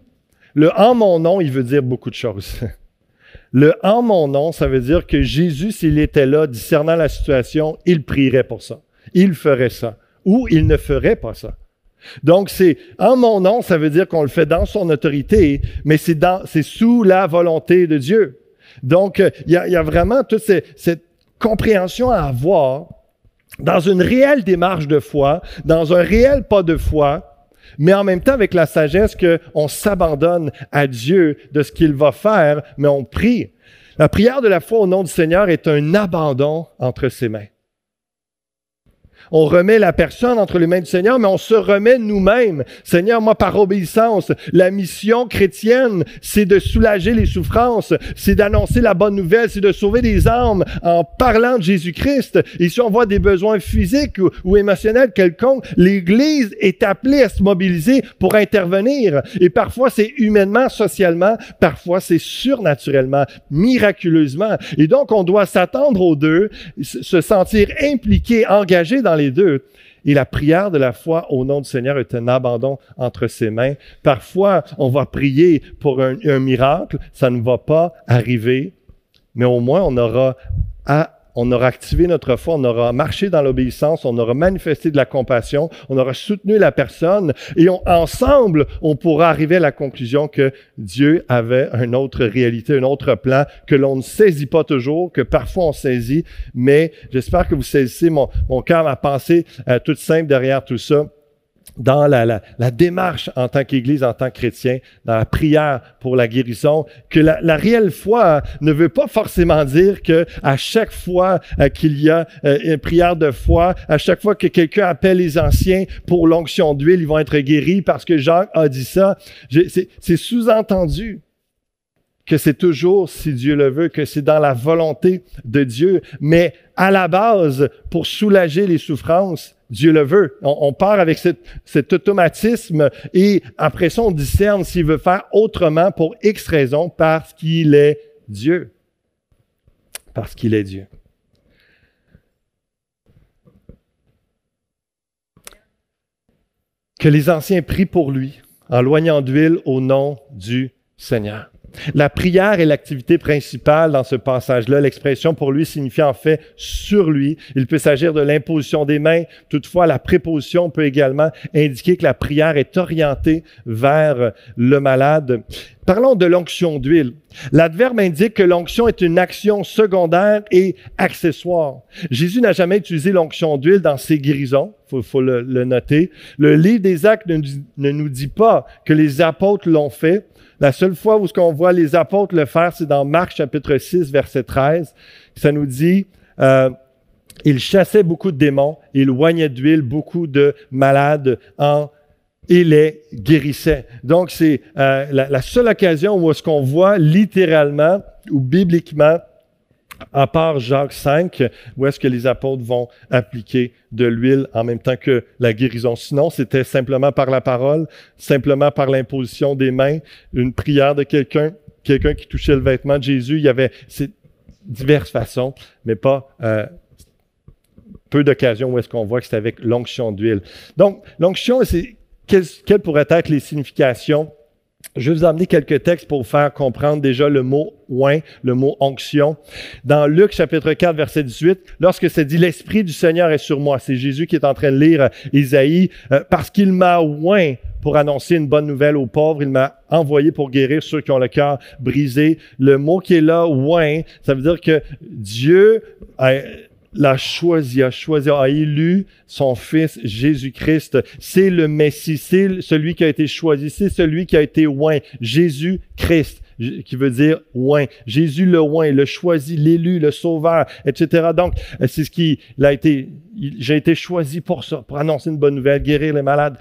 Le en mon nom, il veut dire beaucoup de choses. Le en mon nom, ça veut dire que Jésus, s'il était là, discernant la situation, il prierait pour ça. Il ferait ça. Ou il ne ferait pas ça. Donc, c'est en mon nom, ça veut dire qu'on le fait dans son autorité, mais c'est c'est sous la volonté de Dieu. Donc, euh, il y, a, y, a, vraiment toute cette, compréhension à avoir dans une réelle démarche de foi, dans un réel pas de foi, mais en même temps avec la sagesse qu'on s'abandonne à Dieu de ce qu'il va faire, mais on prie. La prière de la foi au nom du Seigneur est un abandon entre ses mains on remet la personne entre les mains du Seigneur, mais on se remet nous-mêmes. Seigneur, moi, par obéissance, la mission chrétienne, c'est de soulager les souffrances, c'est d'annoncer la bonne nouvelle, c'est de sauver des âmes en parlant de Jésus-Christ. Et si on voit des besoins physiques ou, émotionnels quelconques, l'Église est appelée à se mobiliser pour intervenir. Et parfois, c'est humainement, socialement, parfois, c'est surnaturellement, miraculeusement. Et donc, on doit s'attendre aux deux, se sentir impliqué, engagé dans les deux. Et la prière de la foi au nom du Seigneur est un abandon entre ses mains. Parfois, on va prier pour un, miracle, ça ne va pas arriver, mais au moins on aura on aura activé notre foi, on aura marché dans l'obéissance, on aura manifesté de la compassion, on aura soutenu la personne et ensemble, on pourra arriver à la conclusion que Dieu avait une autre réalité, un autre plan que l'on ne saisit pas toujours, que parfois on saisit, mais j'espère que vous saisissez mon, mon cœur, ma pensée euh, toute simple derrière tout ça dans la, la, la, démarche en tant qu'Église, en tant que chrétien, dans la prière pour la guérison, que la, la réelle foi ne veut pas forcément dire que à chaque fois euh, qu'il y a euh, une prière de foi, à chaque fois que quelqu'un appelle les anciens pour l'onction d'huile, ils vont être guéris parce que Jacques a dit ça. C'est sous-entendu que c'est toujours, si Dieu le veut, que c'est dans la volonté de Dieu. Mais à la base, pour soulager les souffrances, Dieu le veut. On, part avec cet automatisme et après ça, on discerne s'il veut faire autrement pour X raison parce qu'il est Dieu. Parce qu'il est Dieu. Que les anciens prient pour lui en loignant d'huile au nom du Seigneur. La prière est l'activité principale dans ce passage-là. L'expression pour lui signifie en fait sur lui. Il peut s'agir de l'imposition des mains. Toutefois, la préposition peut également indiquer que la prière est orientée vers le malade. Parlons de l'onction d'huile. L'adverbe indique que l'onction est une action secondaire et accessoire. Jésus n'a jamais utilisé l'onction d'huile dans ses guérisons, il faut, le, noter. Le livre des actes ne, ne nous dit pas que les apôtres l'ont fait, la seule fois où ce qu'on voit les apôtres le faire, c'est dans Marc chapitre 6, verset 13. Ça nous dit, euh, il chassait beaucoup de démons, il oignait d'huile beaucoup de malades il les guérissait. Donc, c'est euh, la, la, seule occasion où est-ce qu'on voit littéralement ou bibliquement à part Jacques 5, où est-ce que les apôtres vont appliquer de l'huile en même temps que la guérison? Sinon, c'était simplement par la parole, simplement par l'imposition des mains, une prière de quelqu'un, quelqu'un qui touchait le vêtement de Jésus. Il y avait diverses façons, mais pas euh, peu d'occasions où est-ce qu'on voit que c'est avec l'onction d'huile. Donc, l'onction, c'est quelles pourraient être les significations je vais vous amener quelques textes pour vous faire comprendre déjà le mot oin, le mot onction. Dans Luc chapitre 4 verset 18, lorsque c'est dit l'esprit du Seigneur est sur moi, c'est Jésus qui est en train de lire Isaïe euh, parce qu'il m'a oint pour annoncer une bonne nouvelle aux pauvres, il m'a envoyé pour guérir ceux qui ont le cœur brisé. Le mot qui est là, oin, ça veut dire que Dieu a, l'a choisi, a choisi, a élu son fils Jésus-Christ. C'est le Messie, c'est celui qui a été choisi, c'est celui qui a été oint, Jésus-Christ qui veut dire oint. Jésus le oint, le choisi, l'élu, le sauveur, etc. Donc, c'est ce qui a été, j'ai été choisi pour ça, pour annoncer une bonne nouvelle, guérir les malades.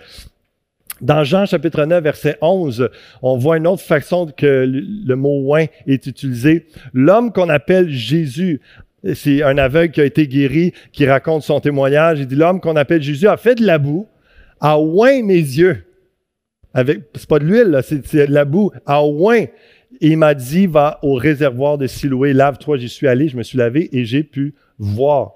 Dans Jean chapitre 9, verset 11, on voit une autre façon que le mot oint est utilisé. L'homme qu'on appelle Jésus c'est un aveugle qui a été guéri, qui raconte son témoignage. Il dit, l'homme qu'on appelle Jésus a fait de la boue, a oint mes yeux. Avec, c'est pas de l'huile, c'est, de la boue, a oint. Il m'a dit, va au réservoir de Siloué, lave-toi, j'y suis allé, je me suis lavé et j'ai pu voir.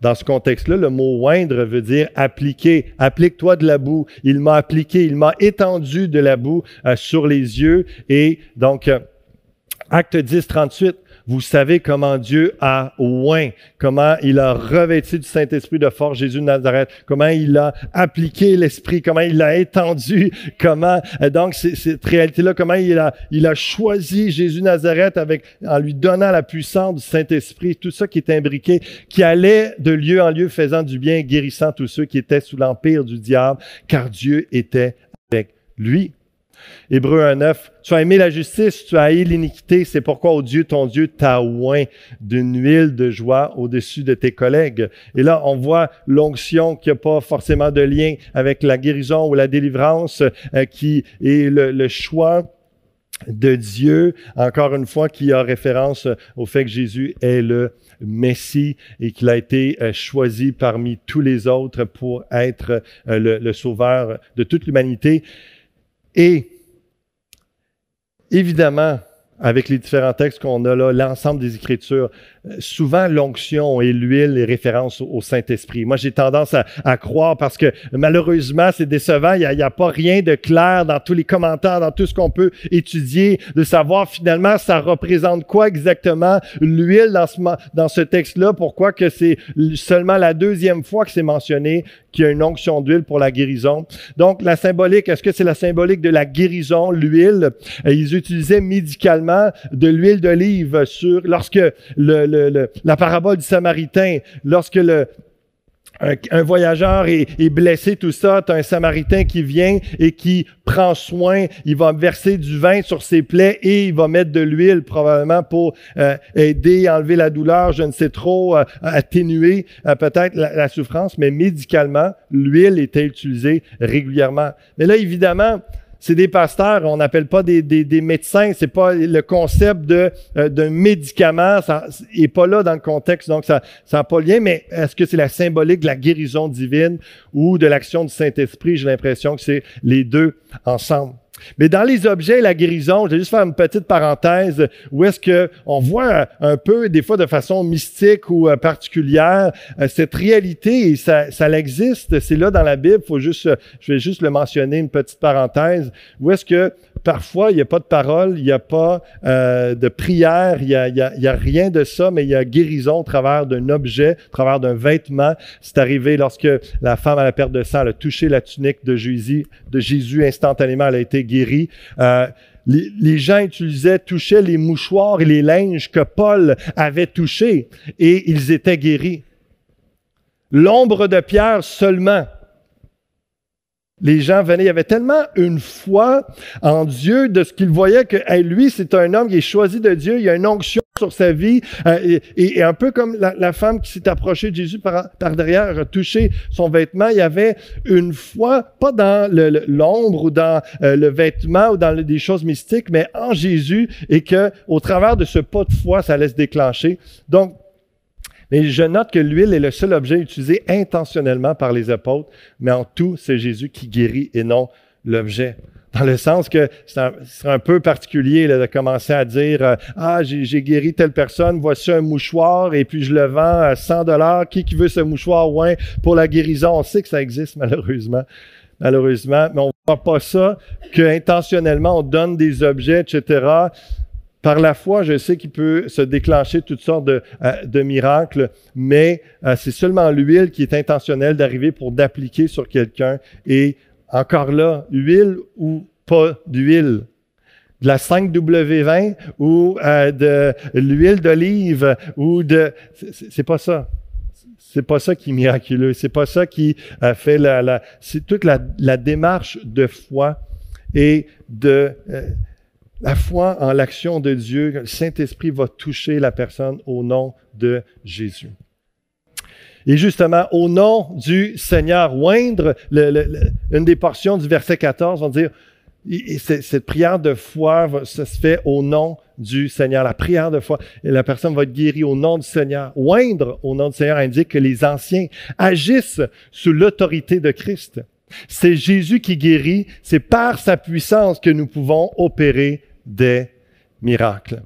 Dans ce contexte-là, le mot oindre veut dire appliquer. Applique-toi de la boue. Il m'a appliqué, il m'a étendu de la boue euh, sur les yeux. Et donc, euh, acte 10, 38, vous savez comment Dieu a oint, comment il a revêtu du Saint-Esprit de force Jésus Nazareth, comment il a appliqué l'Esprit, comment il l'a étendu, comment, euh, donc, cette réalité-là, comment il a, choisi Jésus Nazareth en lui donnant la puissance du Saint-Esprit, tout ça qui est imbriqué, qui allait de lieu en lieu faisant du bien, guérissant tous ceux qui étaient sous l'empire du diable, car Dieu était avec lui. Hébreu 1.9, tu as aimé la justice, tu as haï l'iniquité, c'est pourquoi, au Dieu, ton Dieu t'a oint d'une huile de joie au-dessus de tes collègues. Et là, on voit l'onction qui n'a pas forcément de lien avec la guérison ou la délivrance, euh, qui est le, choix de Dieu, encore une fois, qui a référence au fait que Jésus est le Messie et qu'il a été euh, choisi parmi tous les autres pour être euh, le sauveur de toute l'humanité. Et évidemment, avec les différents textes qu'on a là, l'ensemble des Écritures, euh, souvent l'onction et l'huile est référence au Saint-Esprit. Moi, j'ai tendance à, croire parce que malheureusement, c'est décevant. Il n'y a, pas rien de clair dans tous les commentaires, dans tout ce qu'on peut étudier, de savoir finalement ça représente quoi exactement l'huile dans ce, dans ce texte-là. Pourquoi que c'est seulement la deuxième fois que c'est mentionné qu'il y a une onction d'huile pour la guérison. Donc, la symbolique, est-ce que c'est la symbolique de la guérison, l'huile? Euh, ils utilisaient médicalement de l'huile d'olive sur, lorsque le la parabole du Samaritain, lorsque le, un, voyageur est, blessé, tout ça, tu un Samaritain qui vient et qui prend soin, il va verser du vin sur ses plaies et il va mettre de l'huile probablement pour euh, aider enlever la douleur, je ne sais trop, euh, atténuer euh, peut-être la, la, souffrance, mais médicalement, l'huile était utilisée régulièrement. Mais là, évidemment, c'est des pasteurs, on n'appelle pas des, des, des médecins, c'est pas le concept de euh, d'un médicament, ça est pas là dans le contexte, donc ça ça n'a pas lien. Mais est-ce que c'est la symbolique de la guérison divine ou de l'action du Saint Esprit J'ai l'impression que c'est les deux ensemble. Mais dans les objets, la guérison, je vais juste faire une petite parenthèse où est-ce que on voit un peu, des fois de façon mystique ou euh, particulière, euh, cette réalité, et ça, ça existe, c'est là dans la Bible, faut juste, je vais juste le mentionner, une petite parenthèse, où est-ce que parfois, il n'y a pas de parole, il n'y a pas euh, de prière, il n'y a, a, rien de ça, mais il y a guérison au travers d'un objet, au travers d'un vêtement. C'est arrivé lorsque la femme à la perte de sang a touché la tunique de Jésus, de Jésus instantanément, elle a été Euh, les, les, gens utilisaient, touchaient les mouchoirs et les linges que Paul avait touchés et ils étaient guéris. L'ombre de Pierre seulement les gens venaient, il y avait tellement une foi en Dieu de ce qu'ils voyaient que lui, c'est un homme qui est choisi de Dieu, il y a une onction sur sa vie, euh, et, un peu comme la, femme qui s'est approchée de Jésus par, derrière, a touché son vêtement, il y avait une foi, pas dans l'ombre ou dans euh, le vêtement ou dans des choses mystiques, mais en Jésus, et que au travers de ce pas de foi, ça laisse déclencher. Donc, mais je note que l'huile est le seul objet utilisé intentionnellement par les apôtres, mais en tout, c'est Jésus qui guérit et non l'objet. Dans le sens que c'est un, peu particulier de commencer à dire euh, Ah, j'ai guéri telle personne, voici un mouchoir et puis je le vends à 100 dollars. Qui, qui veut ce mouchoir? Ouais, pour la guérison. On sait que ça existe malheureusement. Malheureusement, mais on ne voit pas ça que intentionnellement on donne des objets, etc. Par la foi, je sais qu'il peut se déclencher toutes sortes de, euh, miracles, mais euh, c'est seulement l'huile qui est intentionnelle d'arriver pour d'appliquer sur quelqu'un. Et encore là, huile ou pas d'huile? De la 5W20 ou euh, de l'huile d'olive ou de c'est pas ça. C'est pas ça qui est miraculeux. C'est pas ça qui fait la, c'est toute la, démarche de foi et de la foi en l'action de Dieu, le Saint-Esprit va toucher la personne au nom de Jésus. Et justement, au nom du Seigneur, oindre, une des portions du verset 14 va dire, cette prière de foi, ça se fait au nom du Seigneur. La prière de foi, la personne va être guérie au nom du Seigneur. Oindre au nom du Seigneur indique que les anciens agissent sous l'autorité de Christ. C'est Jésus qui guérit, c'est par sa puissance que nous pouvons opérer des miracles.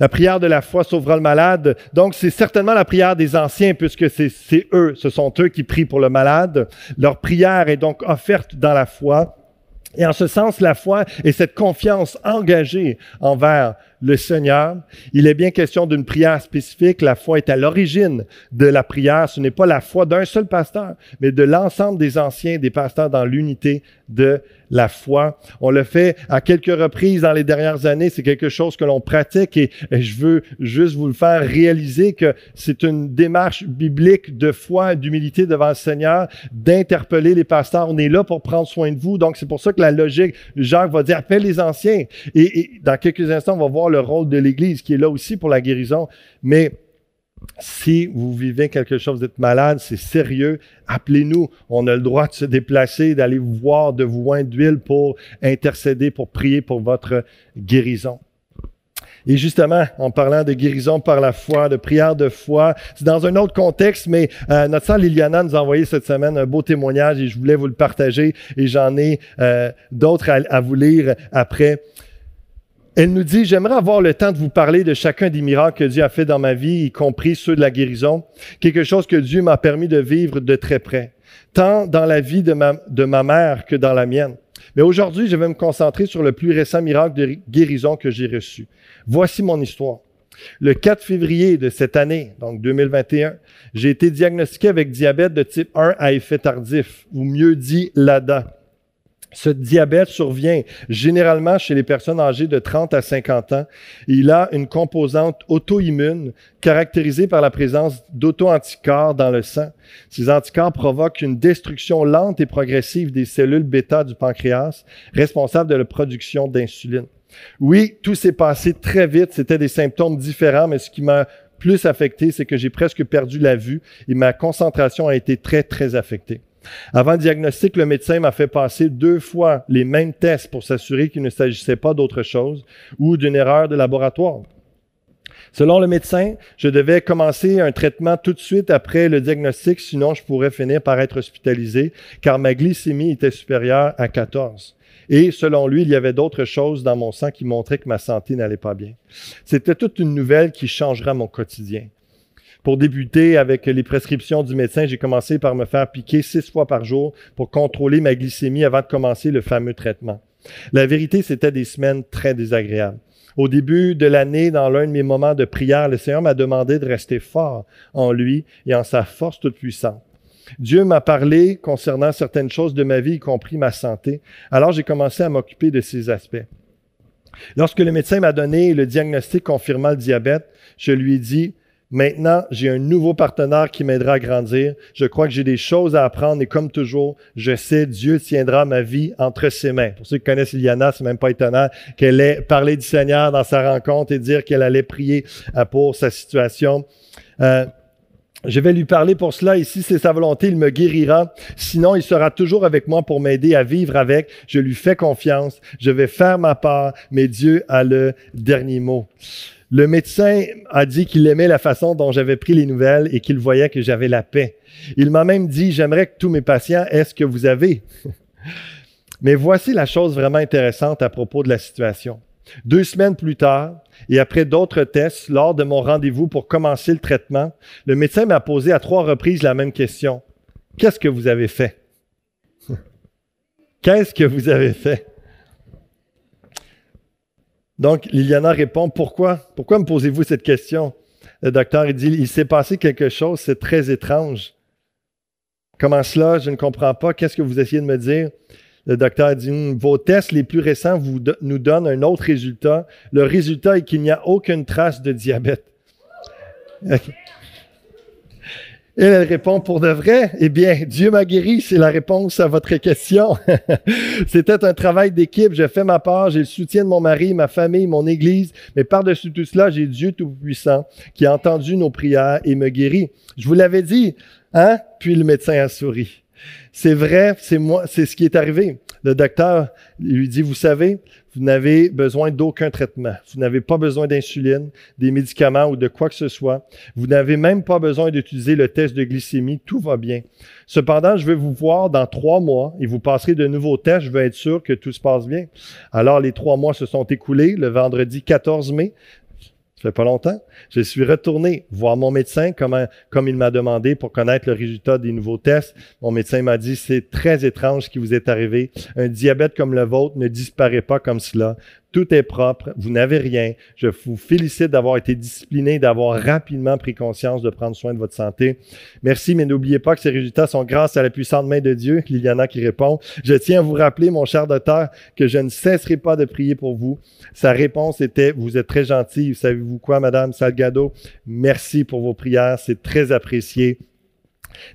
La prière de la foi sauvera le malade. Donc, c'est certainement la prière des anciens, puisque c'est eux, ce sont eux qui prient pour le malade. Leur prière est donc offerte dans la foi. Et en ce sens, la foi est cette confiance engagée envers le Seigneur. Il est bien question d'une prière spécifique. La foi est à l'origine de la prière. Ce n'est pas la foi d'un seul pasteur, mais de l'ensemble des anciens, des pasteurs dans l'unité de la foi. On le fait à quelques reprises dans les dernières années. C'est quelque chose que l'on pratique et je veux juste vous le faire réaliser que c'est une démarche biblique de foi, d'humilité devant le Seigneur, d'interpeller les pasteurs. On est là pour prendre soin de vous. Donc, c'est pour ça que la logique, Jacques va dire, appelle les anciens. Et, et dans quelques instants, on va voir le rôle de l'Église qui est là aussi pour la guérison. Mais si vous vivez quelque chose, vous êtes malade, c'est sérieux, appelez-nous. On a le droit de se déplacer, d'aller vous voir, de vous oindre d'huile pour intercéder, pour prier pour votre guérison. Et justement, en parlant de guérison par la foi, de prière de foi, c'est dans un autre contexte, mais euh, notre sœur Liliana nous a envoyé cette semaine un beau témoignage et je voulais vous le partager et j'en ai euh, d'autres à, vous lire après elle nous dit, j'aimerais avoir le temps de vous parler de chacun des miracles que Dieu a fait dans ma vie, y compris ceux de la guérison, quelque chose que Dieu m'a permis de vivre de très près, tant dans la vie de ma, mère que dans la mienne. Mais aujourd'hui, je vais me concentrer sur le plus récent miracle de guérison que j'ai reçu. Voici mon histoire. Le 4 février de cette année, donc 2021, j'ai été diagnostiqué avec diabète de type 1 à effet tardif, ou mieux dit l'ADA. Ce diabète survient généralement chez les personnes âgées de 30 à 50 ans. Il a une composante auto-immune caractérisée par la présence d'auto-anticorps dans le sang. Ces anticorps provoquent une destruction lente et progressive des cellules bêta du pancréas, responsables de la production d'insuline. Oui, tout s'est passé très vite. C'était des symptômes différents, mais ce qui m'a plus affecté, c'est que j'ai presque perdu la vue et ma concentration a été très, très affectée. Avant le diagnostic, le médecin m'a fait passer deux fois les mêmes tests pour s'assurer qu'il ne s'agissait pas d'autre chose ou d'une erreur de laboratoire. Selon le médecin, je devais commencer un traitement tout de suite après le diagnostic, sinon je pourrais finir par être hospitalisé, car ma glycémie était supérieure à 14. Et selon lui, il y avait d'autres choses dans mon sang qui montraient que ma santé n'allait pas bien. C'était toute une nouvelle qui changera mon quotidien. Pour débuter avec les prescriptions du médecin, j'ai commencé par me faire piquer six fois par jour pour contrôler ma glycémie avant de commencer le fameux traitement. La vérité, c'était des semaines très désagréables. Au début de l'année, dans l'un de mes moments de prière, le Seigneur m'a demandé de rester fort en lui et en sa force toute puissante. Dieu m'a parlé concernant certaines choses de ma vie, y compris ma santé. Alors j'ai commencé à m'occuper de ces aspects. Lorsque le médecin m'a donné le diagnostic confirmant le diabète, je lui ai dit, Maintenant, j'ai un nouveau partenaire qui m'aidera à grandir. Je crois que j'ai des choses à apprendre et comme toujours, je sais, Dieu tiendra ma vie entre ses mains. Pour ceux qui connaissent Iliana, c'est même pas étonnant qu'elle ait parlé du Seigneur dans sa rencontre et dire qu'elle allait prier euh, pour sa situation. Euh, je vais lui parler pour cela. Ici, c'est sa volonté, il me guérira. Sinon, il sera toujours avec moi pour m'aider à vivre avec. Je lui fais confiance. Je vais faire ma part, mais Dieu a le dernier mot. Le médecin a dit qu'il aimait la façon dont j'avais pris les nouvelles et qu'il voyait que j'avais la paix. Il m'a même dit, j'aimerais que tous mes patients aient ce que vous avez. Mais voici la chose vraiment intéressante à propos de la situation. Deux semaines plus tard, et après d'autres tests, lors de mon rendez-vous pour commencer le traitement, le médecin m'a posé à trois reprises la même question. Qu'est-ce que vous avez fait? Qu'est-ce que vous avez fait? Donc, Liliana répond, pourquoi? Pourquoi me posez-vous cette question? Le docteur dit, il s'est passé quelque chose, c'est très étrange. Comment cela? Je ne comprends pas. Qu'est-ce que vous essayez de me dire? Le docteur dit, hmm, vos tests les plus récents nous donnent un autre résultat. Le résultat est qu'il n'y a aucune trace de diabète. Et elle répond pour de vrai, eh bien, Dieu m'a guéri, c'est la réponse à votre question. C'était un travail d'équipe, j'ai fait ma part, j'ai le soutien de mon mari, ma famille, mon église, mais par-dessus tout cela, j'ai Dieu Tout-Puissant qui a entendu nos prières et me guérit. Je vous l'avais dit, hein? Puis le médecin a souri. C'est vrai, c'est moi, c'est ce qui est arrivé. Le docteur lui dit, vous savez, vous n'avez besoin d'aucun traitement. Vous n'avez pas besoin d'insuline, des médicaments ou de quoi que ce soit. Vous n'avez même pas besoin d'utiliser le test de glycémie. Tout va bien. Cependant, je vais vous voir dans trois mois et vous passerez de nouveaux tests. Je veux être sûr que tout se passe bien. Alors, les trois mois se sont écoulés le vendredi 14 mai fait pas longtemps. Je suis retourné voir mon médecin comme, comme il m'a demandé pour connaître le résultat des nouveaux tests. Mon médecin m'a dit, c'est très étrange ce qui vous est arrivé. Un diabète comme le vôtre ne disparaît pas comme cela tout est propre, vous n'avez rien. Je vous félicite d'avoir été discipliné, d'avoir rapidement pris conscience de prendre soin de votre santé. Merci, mais n'oubliez pas que ces résultats sont grâce à la puissante main de Dieu. Liliana qui répond. Je tiens à vous rappeler, mon cher docteur, que je ne cesserai pas de prier pour vous. Sa réponse était, vous êtes très gentil. Savez-vous quoi, Madame Salgado? Merci pour vos prières. C'est très apprécié.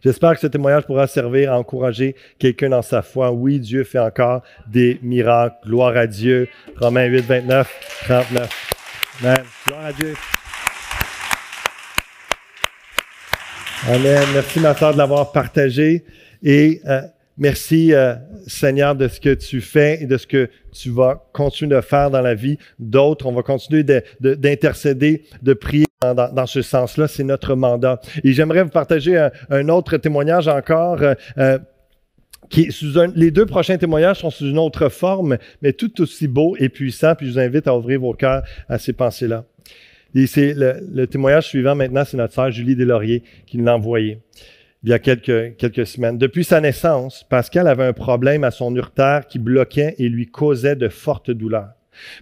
J'espère que ce témoignage pourra servir à encourager quelqu'un dans sa foi. Oui, Dieu fait encore des miracles. Gloire à Dieu. Romains 8, 29, 39. Amen. Gloire à Dieu. Amen. Merci, ma de l'avoir partagé. Et euh, merci, euh, Seigneur, de ce que tu fais et de ce que tu vas continuer de faire dans la vie d'autres. On va continuer d'intercéder, de, prier dans, ce sens-là. C'est notre mandat. Et j'aimerais vous partager un, autre témoignage encore. Euh, euh, qui les deux prochains témoignages sont sous une autre forme, mais tout aussi beau et puissant. Puis je vous invite à ouvrir vos cœurs à ces pensées-là. Et c'est le, témoignage suivant maintenant, c'est notre sœur Julie Deslauriers qui l'a envoyé il y a quelques, quelques semaines. Depuis sa naissance, Pascal avait un problème à son urtère qui bloquait et lui causait de fortes douleurs.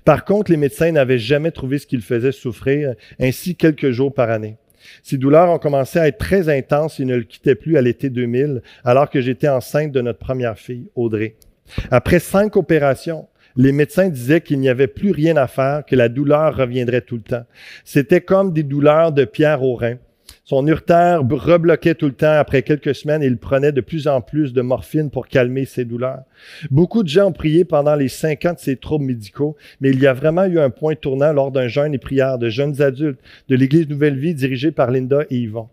Par contre, les médecins n'avaient jamais trouvé ce qui le faisait souffrir, ainsi quelques jours par année. Ces douleurs ont commencé à être très intenses et ne le quittaient plus à l'été 2000, alors que j'étais enceinte de notre première fille, Audrey. Après cinq opérations, les médecins disaient qu'il n'y avait plus rien à faire, que la douleur reviendrait tout le temps. C'était comme des douleurs de pierre au rein. Son urtère rebloquait tout le temps. Après quelques semaines, il prenait de plus en plus de morphine pour calmer ses douleurs. Beaucoup de gens ont prié pendant les cinq ans de ses troubles médicaux, mais il y a vraiment eu un point tournant lors d'un jeûne et prière de jeunes adultes de l'Église Nouvelle Vie dirigée par Linda et Yvon.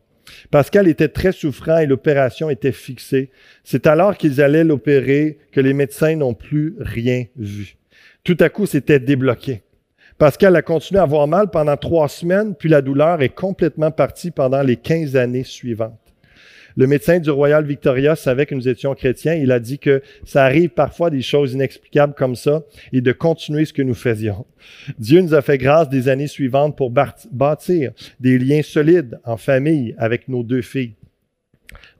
Pascal était très souffrant et l'opération était fixée. C'est alors qu'ils allaient l'opérer que les médecins n'ont plus rien vu. Tout à coup, c'était débloqué. Pascal a continué à avoir mal pendant trois semaines, puis la douleur est complètement partie pendant les quinze années suivantes. Le médecin du Royal Victoria savait que nous étions chrétiens. Il a dit que ça arrive parfois des choses inexplicables comme ça et de continuer ce que nous faisions. Dieu nous a fait grâce des années suivantes pour bâtir des liens solides en famille avec nos deux filles.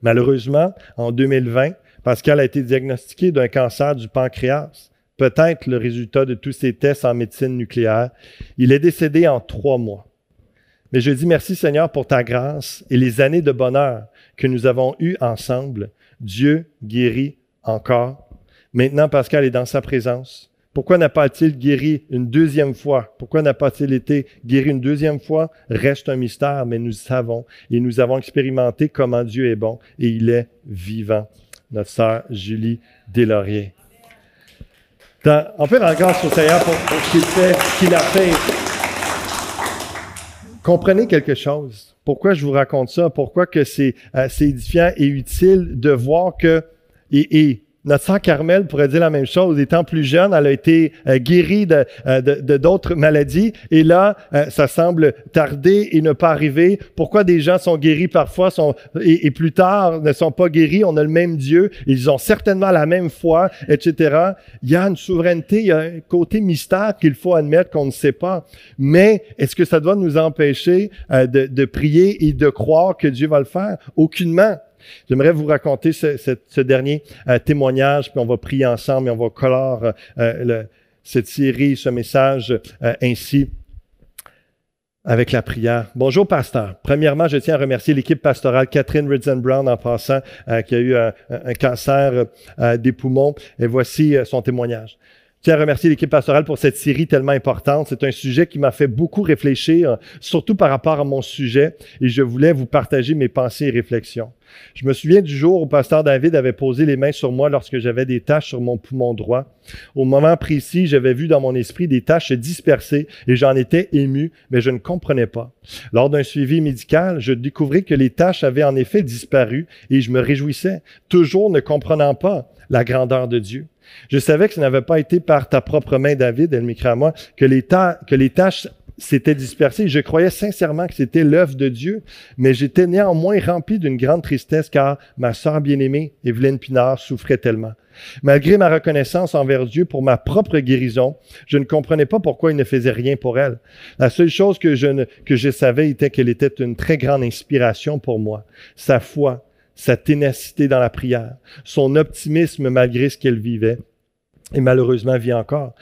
Malheureusement, en 2020, Pascal a été diagnostiqué d'un cancer du pancréas peut-être le résultat de tous ces tests en médecine nucléaire. Il est décédé en trois mois. Mais je dis merci Seigneur pour ta grâce et les années de bonheur que nous avons eues ensemble. Dieu guérit encore. Maintenant, Pascal est dans sa présence. Pourquoi n'a pas-il guéri une deuxième fois? Pourquoi n'a pas-il été guéri une deuxième fois? Reste un mystère, mais nous savons et nous avons expérimenté comment Dieu est bon et il est vivant. Notre sœur Julie Deslauriers on peut grâce au Seigneur pour, ce qu'il fait, ce qu'il a fait. Comprenez quelque chose. Pourquoi je vous raconte ça? Pourquoi que c'est euh, édifiant et utile de voir que, et notre sœur Carmel pourrait dire la même chose. Étant plus jeune, elle a été euh, guérie euh, de d'autres maladies. Et là, euh, ça semble tarder et ne pas arriver. Pourquoi des gens sont guéris parfois sont, et, plus tard ne sont pas guéris? On a le même Dieu. Ils ont certainement la même foi, etc. Il y a une souveraineté, il y a un côté mystère qu'il faut admettre qu'on ne sait pas. Mais est-ce que ça doit nous empêcher de, de prier et de croire que Dieu va le faire? Aucunement. J'aimerais vous raconter ce, dernier euh, témoignage, puis on va prier ensemble et on va colorer euh, cette série, ce message euh, ainsi avec la prière. Bonjour, pasteur. Premièrement, je tiens à remercier l'équipe pastorale Catherine Ridson-Brown en passant, qui a eu un cancer des poumons. Et voici son témoignage. Je tiens à remercier l'équipe pastorale pour cette série tellement importante. C'est un sujet qui m'a fait beaucoup réfléchir, surtout par rapport à mon sujet, et je voulais vous partager mes pensées et réflexions. Je me souviens du jour où pasteur David avait posé les mains sur moi lorsque j'avais des taches sur mon poumon droit. Au moment précis, j'avais vu dans mon esprit des taches se disperser et j'en étais ému, mais je ne comprenais pas. Lors d'un suivi médical, je découvris que les taches avaient en effet disparu et je me réjouissais, toujours ne comprenant pas la grandeur de Dieu. Je savais que ce n'avait pas été par ta propre main, David, elle m'écrit à moi, que les, tâches s'étaient dispersées. Je croyais sincèrement que c'était l'œuvre de Dieu, mais j'étais néanmoins rempli d'une grande tristesse car ma sœur bien-aimée, Evelyne Pinard, souffrait tellement. Malgré ma reconnaissance envers Dieu pour ma propre guérison, je ne comprenais pas pourquoi il ne faisait rien pour elle. La seule chose que je, ne, que je savais était qu'elle était une très grande inspiration pour moi. Sa foi, sa ténacité dans la prière, son optimisme malgré ce qu'elle vivait, et malheureusement vit encore.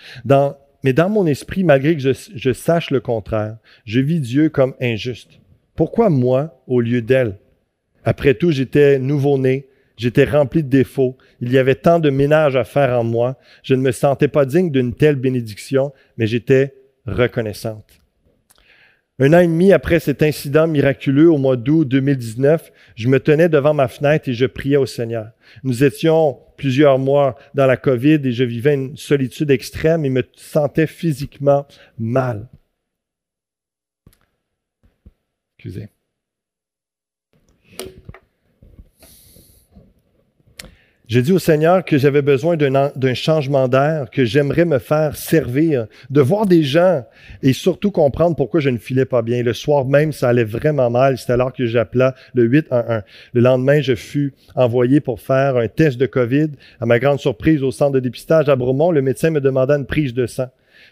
Mais dans mon esprit, malgré que je, je sache le contraire, je vis Dieu comme injuste. Pourquoi moi au lieu d'elle? Après tout, j'étais nouveau-né, j'étais rempli de défauts, il y avait tant de ménage à faire en moi, je ne me sentais pas digne d'une telle bénédiction, mais j'étais reconnaissante. Un an et demi après cet incident miraculeux au mois d'août 2019, je me tenais devant ma fenêtre et je priais au Seigneur. Nous étions plusieurs mois dans la COVID et je vivais une solitude extrême et me sentais physiquement mal. Excusez. J'ai dit au Seigneur que j'avais besoin d'un changement d'air, que j'aimerais me faire servir, de voir des gens et surtout comprendre pourquoi je ne filais pas bien. Le soir même, ça allait vraiment mal. C'était alors que j'appelais le 811. Le lendemain, je fus envoyé pour faire un test de COVID. À ma grande surprise, au centre de dépistage à Bromont, le médecin me demanda une prise de sang.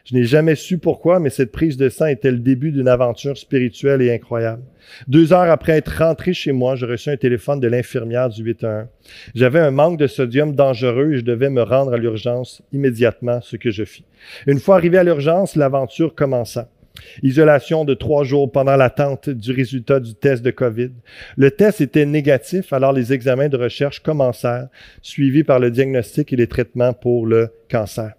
Je n'ai jamais su pourquoi, mais cette prise de sang était le début d'une aventure spirituelle et incroyable. Deux heures après être rentré chez moi, je reçus un téléphone de l'infirmière du 811. J'avais un manque de sodium dangereux et je devais me rendre à l'urgence immédiatement, ce que je fis. Une fois arrivé à l'urgence, l'aventure commença. Isolation de trois jours pendant l'attente du résultat du test de COVID. Le test était négatif, alors les examens de recherche commencèrent, suivis par le diagnostic et les traitements pour le cancer.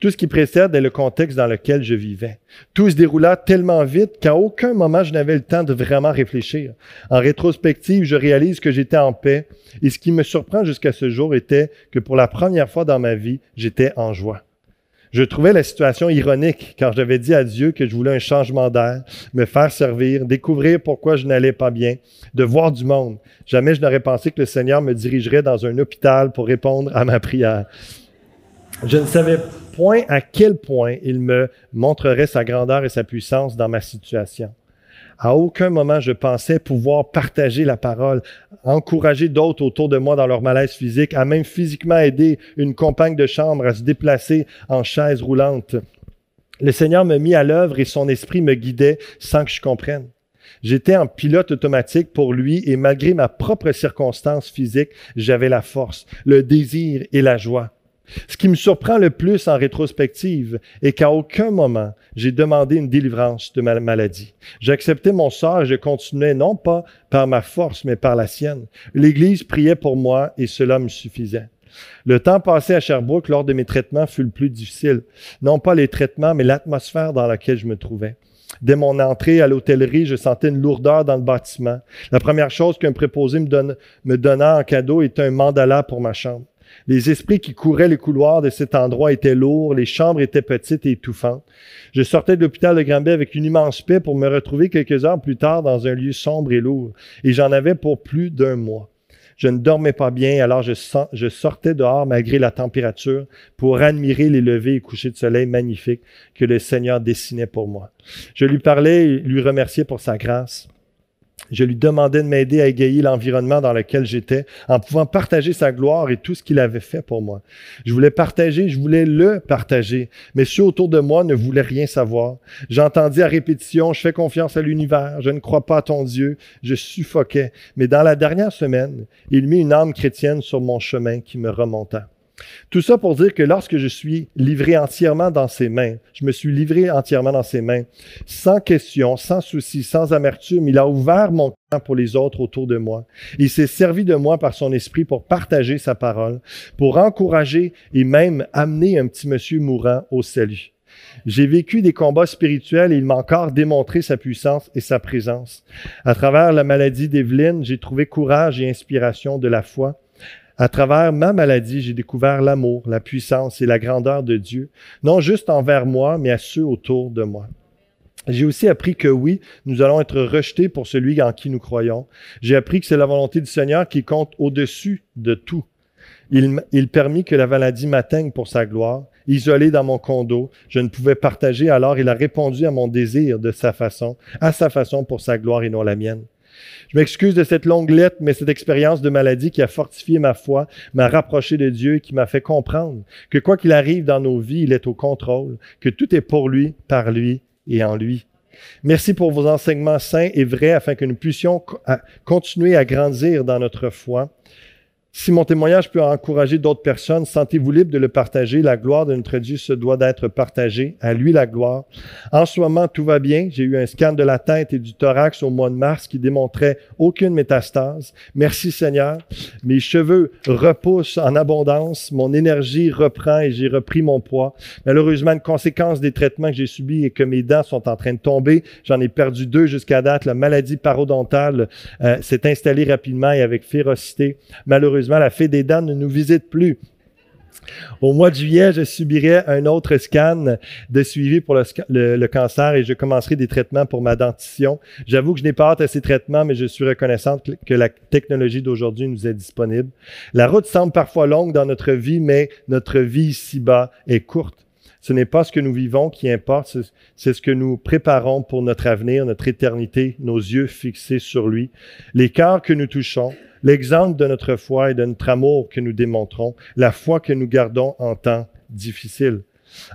Tout ce qui précède est le contexte dans lequel je vivais. Tout se déroula tellement vite qu'à aucun moment je n'avais le temps de vraiment réfléchir. En rétrospective, je réalise que j'étais en paix et ce qui me surprend jusqu'à ce jour était que pour la première fois dans ma vie, j'étais en joie. Je trouvais la situation ironique quand j'avais dit à Dieu que je voulais un changement d'air, me faire servir, découvrir pourquoi je n'allais pas bien, de voir du monde. Jamais je n'aurais pensé que le Seigneur me dirigerait dans un hôpital pour répondre à ma prière. Je ne savais point à quel point il me montrerait sa grandeur et sa puissance dans ma situation. À aucun moment je pensais pouvoir partager la parole, encourager d'autres autour de moi dans leur malaise physique, à même physiquement aider une compagne de chambre à se déplacer en chaise roulante. Le Seigneur me mit à l'œuvre et son esprit me guidait sans que je comprenne. J'étais en pilote automatique pour lui et malgré ma propre circonstance physique, j'avais la force, le désir et la joie. Ce qui me surprend le plus en rétrospective est qu'à aucun moment j'ai demandé une délivrance de ma maladie. J'acceptais mon sort et je continuais non pas par ma force, mais par la sienne. L'Église priait pour moi et cela me suffisait. Le temps passé à Sherbrooke lors de mes traitements fut le plus difficile. Non pas les traitements, mais l'atmosphère dans laquelle je me trouvais. Dès mon entrée à l'hôtellerie, je sentais une lourdeur dans le bâtiment. La première chose qu'un préposé me, me donna en cadeau était un mandala pour ma chambre. Les esprits qui couraient les couloirs de cet endroit étaient lourds, les chambres étaient petites et étouffantes. Je sortais de l'hôpital de Granby avec une immense paix pour me retrouver quelques heures plus tard dans un lieu sombre et lourd. Et j'en avais pour plus d'un mois. Je ne dormais pas bien, alors je, sortais dehors malgré la température pour admirer les levées et couchers de soleil magnifiques que le Seigneur dessinait pour moi. Je lui parlais et lui remerciais pour sa grâce. Je lui demandais de m'aider à égayer l'environnement dans lequel j'étais en pouvant partager sa gloire et tout ce qu'il avait fait pour moi. Je voulais partager, je voulais le partager, mais ceux autour de moi ne voulaient rien savoir. J'entendis à répétition, je fais confiance à l'univers, je ne crois pas à ton Dieu, je suffoquais. Mais dans la dernière semaine, il mit une âme chrétienne sur mon chemin qui me remonta. Tout ça pour dire que lorsque je suis livré entièrement dans ses mains, je me suis livré entièrement dans ses mains, sans question, sans souci, sans amertume, il a ouvert mon cœur pour les autres autour de moi. Il s'est servi de moi par son esprit pour partager sa parole, pour encourager et même amener un petit monsieur mourant au salut. J'ai vécu des combats spirituels et il m'a encore démontré sa puissance et sa présence. À travers la maladie d'Evelyne, j'ai trouvé courage et inspiration de la foi. À travers ma maladie, j'ai découvert l'amour, la puissance et la grandeur de Dieu, non juste envers moi, mais à ceux autour de moi. J'ai aussi appris que oui, nous allons être rejetés pour celui en qui nous croyons. J'ai appris que c'est la volonté du Seigneur qui compte au-dessus de tout. Il, permit que la maladie m'atteigne pour sa gloire. Isolé dans mon condo, je ne pouvais partager, alors il a répondu à mon désir de sa façon, à sa façon pour sa gloire et non la mienne. Je m'excuse de cette longue lettre, mais cette expérience de maladie qui a fortifié ma foi, m'a rapproché de Dieu et qui m'a fait comprendre que quoi qu'il arrive dans nos vies, il est au contrôle, que tout est pour lui, par lui et en lui. Merci pour vos enseignements saints et vrais afin que nous puissions continuer à grandir dans notre foi si mon témoignage peut encourager d'autres personnes, sentez-vous libre de le partager. La gloire de notre Dieu se doit d'être partagée. À lui la gloire. En ce moment, tout va bien. J'ai eu un scan de la tête et du thorax au mois de mars qui démontrait aucune métastase. Merci Seigneur. Mes cheveux repoussent en abondance. Mon énergie reprend et j'ai repris mon poids. Malheureusement, une conséquence des traitements que j'ai subis et que mes dents sont en train de tomber. J'en ai perdu deux jusqu'à date. La maladie parodontale euh, s'est installée rapidement et avec férocité. Malheureusement, la fée des dents ne nous visite plus. Au mois de juillet, je subirai un autre scan de suivi pour le, cancer et je commencerai des traitements pour ma dentition. J'avoue que je n'ai pas hâte à ces traitements, mais je suis reconnaissante que la technologie d'aujourd'hui nous est disponible. La route semble parfois longue dans notre vie, mais notre vie ici-bas est courte. Ce n'est pas ce que nous vivons qui importe, c'est ce que nous préparons pour notre avenir, notre éternité, nos yeux fixés sur lui, les cœurs que nous touchons, l'exemple de notre foi et de notre amour que nous démontrons, la foi que nous gardons en temps difficile.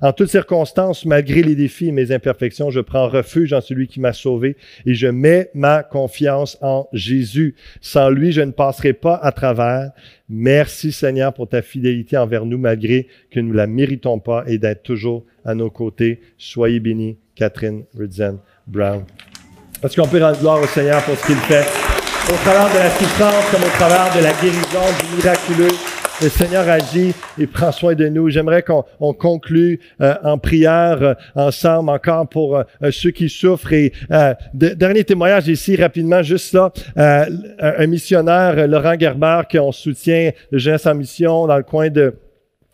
En toutes circonstances, malgré les défis et mes imperfections, je prends refuge en celui qui m'a sauvé et je mets ma confiance en Jésus. Sans lui, je ne passerai pas à travers. Merci Seigneur pour ta fidélité envers nous malgré que nous la méritons pas et d'être toujours à nos côtés. Soyez bénis, Catherine Rudzen Brown. Est-ce qu'on peut rendre gloire au Seigneur pour ce qu'il fait? au travers de la souffrance comme au travers de la guérison, du miraculeux. Le Seigneur agit et prend soin de nous. J'aimerais qu'on on conclue euh, en prière euh, ensemble encore pour euh, ceux qui souffrent. Et dernier témoignage ici rapidement, juste là, un missionnaire, Laurent Gerber, qu'on soutient de Jeunesse en mission dans le coin de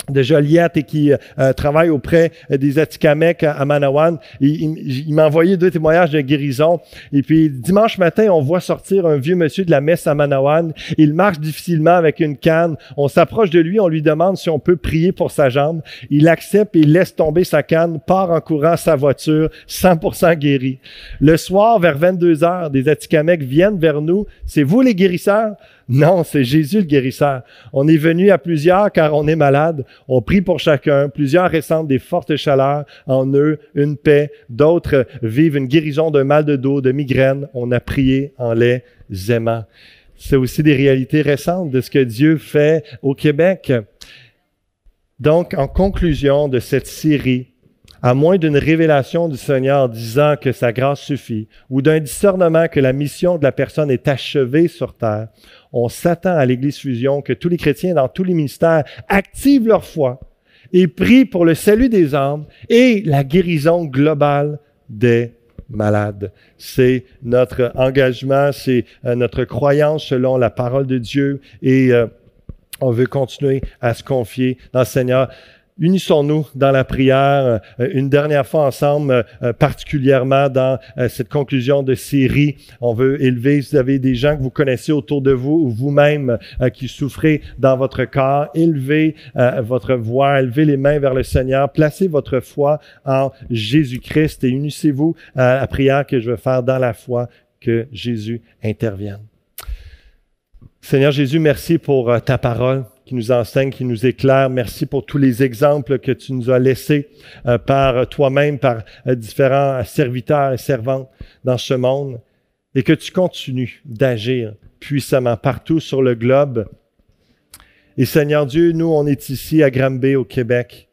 de Joliette et qui euh, travaille auprès des Atikamekw à, Manawan. Il, m'a envoyé deux témoignages de guérison. Et puis dimanche matin, on voit sortir un vieux monsieur de la messe à Manawan. Il marche difficilement avec une canne. On s'approche de lui, on lui demande si on peut prier pour sa jambe. Il accepte et il laisse tomber sa canne, part en courant sa voiture, 100% guéri. Le soir, vers 22 heures, des Atikamekw viennent vers nous. C'est vous les guérisseurs? Non, c'est Jésus le guérisseur. On est venu à plusieurs car on est malade. On prie pour chacun. Plusieurs ressentent des fortes chaleurs en eux, une paix. D'autres vivent une guérison d'un mal de dos, de migraine. On a prié en les aimant. C'est aussi des réalités récentes de ce que Dieu fait au Québec. Donc, en conclusion de cette série, à moins d'une révélation du Seigneur disant que sa grâce suffit, ou d'un discernement que la mission de la personne est achevée sur terre, on s'attend à l'Église Fusion que tous les chrétiens dans tous les ministères activent leur foi et prient pour le salut des âmes et la guérison globale des malades. C'est notre engagement, c'est euh, notre croyance selon la parole de Dieu et euh, on veut continuer à se confier dans le Seigneur. Unissons-nous dans la prière euh, une dernière fois ensemble, euh, euh, particulièrement dans cette conclusion de série. On veut élever, si vous avez des gens que vous connaissez autour de vous ou vous-même qui souffrez dans votre corps, élevez votre voix, élevez les mains vers le Seigneur, placez votre foi en Jésus-Christ et unissez-vous à la prière que je vais faire dans la foi que Jésus intervienne. Seigneur Jésus, merci pour ta parole qui nous enseigne, qui nous éclaire. Merci pour tous les exemples que tu nous as laissés euh, par toi-même, par euh, différents serviteurs et servantes dans ce monde, et que tu continues d'agir puissamment partout sur le globe. Et Seigneur Dieu, nous, on est ici à Granby, au Québec.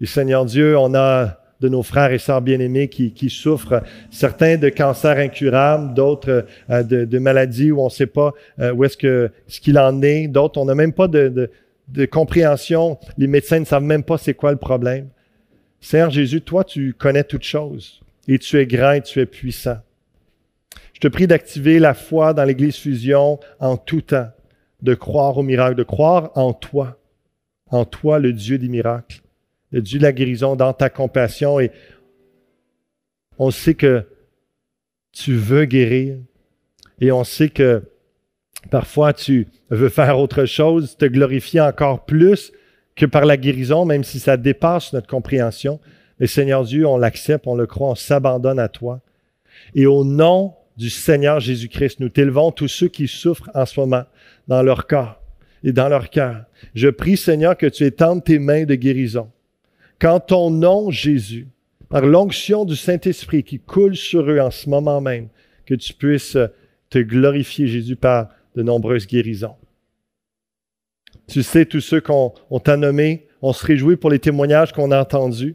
Et Seigneur Dieu, on a de nos frères et sœurs bien-aimés qui, qui, souffrent, certains de cancers incurables, d'autres euh, de, maladies où on ne sait pas euh, où est-ce que ce qu'il en est, d'autres on n'a même pas de, de, de, compréhension, les médecins ne savent même pas c'est quoi le problème. Seigneur Jésus, toi tu connais toutes choses et tu es grand et tu es puissant. Je te prie d'activer la foi dans l'Église Fusion en tout temps, de croire au miracle, de croire en toi, en toi le Dieu des miracles Dieu la guérison, dans ta compassion. Et on sait que tu veux guérir. Et on sait que parfois tu veux faire autre chose, te glorifier encore plus que par la guérison, même si ça dépasse notre compréhension. Mais Seigneur Dieu, on l'accepte, on le croit, on s'abandonne à toi. Et au nom du Seigneur Jésus-Christ, nous t'élevons tous ceux qui souffrent en ce moment dans leur corps et dans leur cœur. Je prie, Seigneur, que tu étendes tes mains de guérison quand ton nom, Jésus, par l'onction du Saint-Esprit qui coule sur eux en ce moment même, que tu puisses te glorifier, Jésus, par de nombreuses guérisons. Tu sais, tous ceux qu'on t'a nommés, on se réjouit pour les témoignages qu'on a entendus.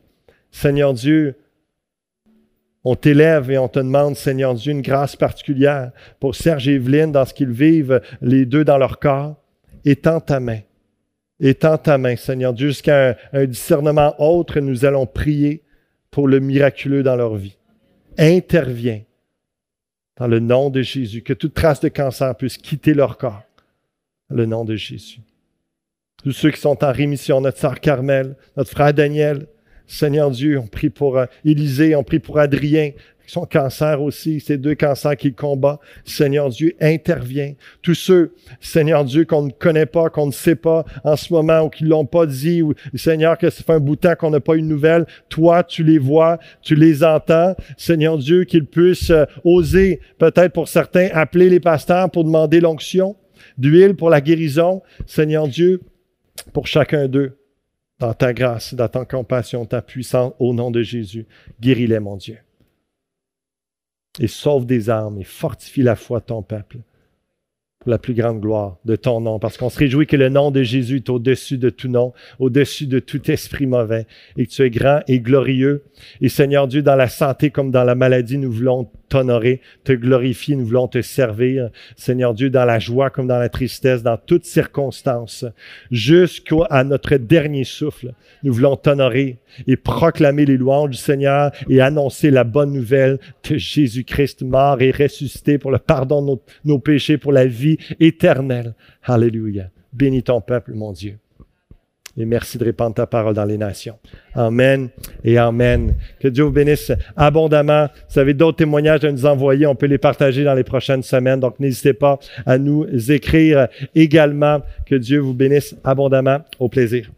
Seigneur Dieu, on t'élève et on te demande, Seigneur Dieu, une grâce particulière pour Serge et Evelyne dans ce qu'ils vivent, les deux dans leur corps. Étends ta main. Étends ta main, Seigneur Dieu, jusqu'à un, discernement autre, nous allons prier pour le miraculeux dans leur vie. Interviens dans le nom de Jésus, que toute trace de cancer puisse quitter leur corps. Le nom de Jésus. Tous ceux qui sont en rémission, notre sœur Carmel, notre frère Daniel, Seigneur Dieu, on prie pour euh, Élisée, on prie pour Adrien, son cancer aussi, ces deux cancers qu'il combat. Seigneur Dieu, intervient. Tous ceux, Seigneur Dieu, qu'on ne connaît pas, qu'on ne sait pas en ce moment ou qui l'ont pas dit, ou Seigneur, que ça fait un bout de temps qu'on n'a pas eu de nouvelles, toi, tu les vois, tu les entends. Seigneur Dieu, qu'ils puissent euh, oser, peut-être pour certains, appeler les pasteurs pour demander l'onction, d'huile pour la guérison. Seigneur Dieu, pour chacun d'eux, dans ta grâce, dans ta compassion, ta puissance, au nom de Jésus, guéris-les, mon Dieu et sauve des âmes et fortifie la foi de ton peuple pour la plus grande gloire de ton nom, parce qu'on se réjouit que le nom de Jésus est au-dessus de tout nom, au-dessus de tout esprit mauvais, et que tu es grand et glorieux. Et Seigneur Dieu, dans la santé comme dans la maladie, nous voulons t'honorer, te glorifier, nous voulons te servir, Seigneur Dieu, dans la joie comme dans la tristesse, dans toutes circonstances, jusqu'à notre dernier souffle. Nous voulons t'honorer et proclamer les louanges du Seigneur et annoncer la bonne nouvelle de Jésus-Christ mort et ressuscité pour le pardon de nos, péchés, pour la vie éternelle. Alléluia. Bénis ton peuple, mon Dieu. Et merci de répandre ta parole dans les nations. Amen et Amen. Que Dieu vous bénisse abondamment. Vous avez d'autres témoignages à nous envoyer, on peut les partager dans les prochaines semaines. Donc, n'hésitez pas à nous écrire également. Que Dieu vous bénisse abondamment. Au plaisir.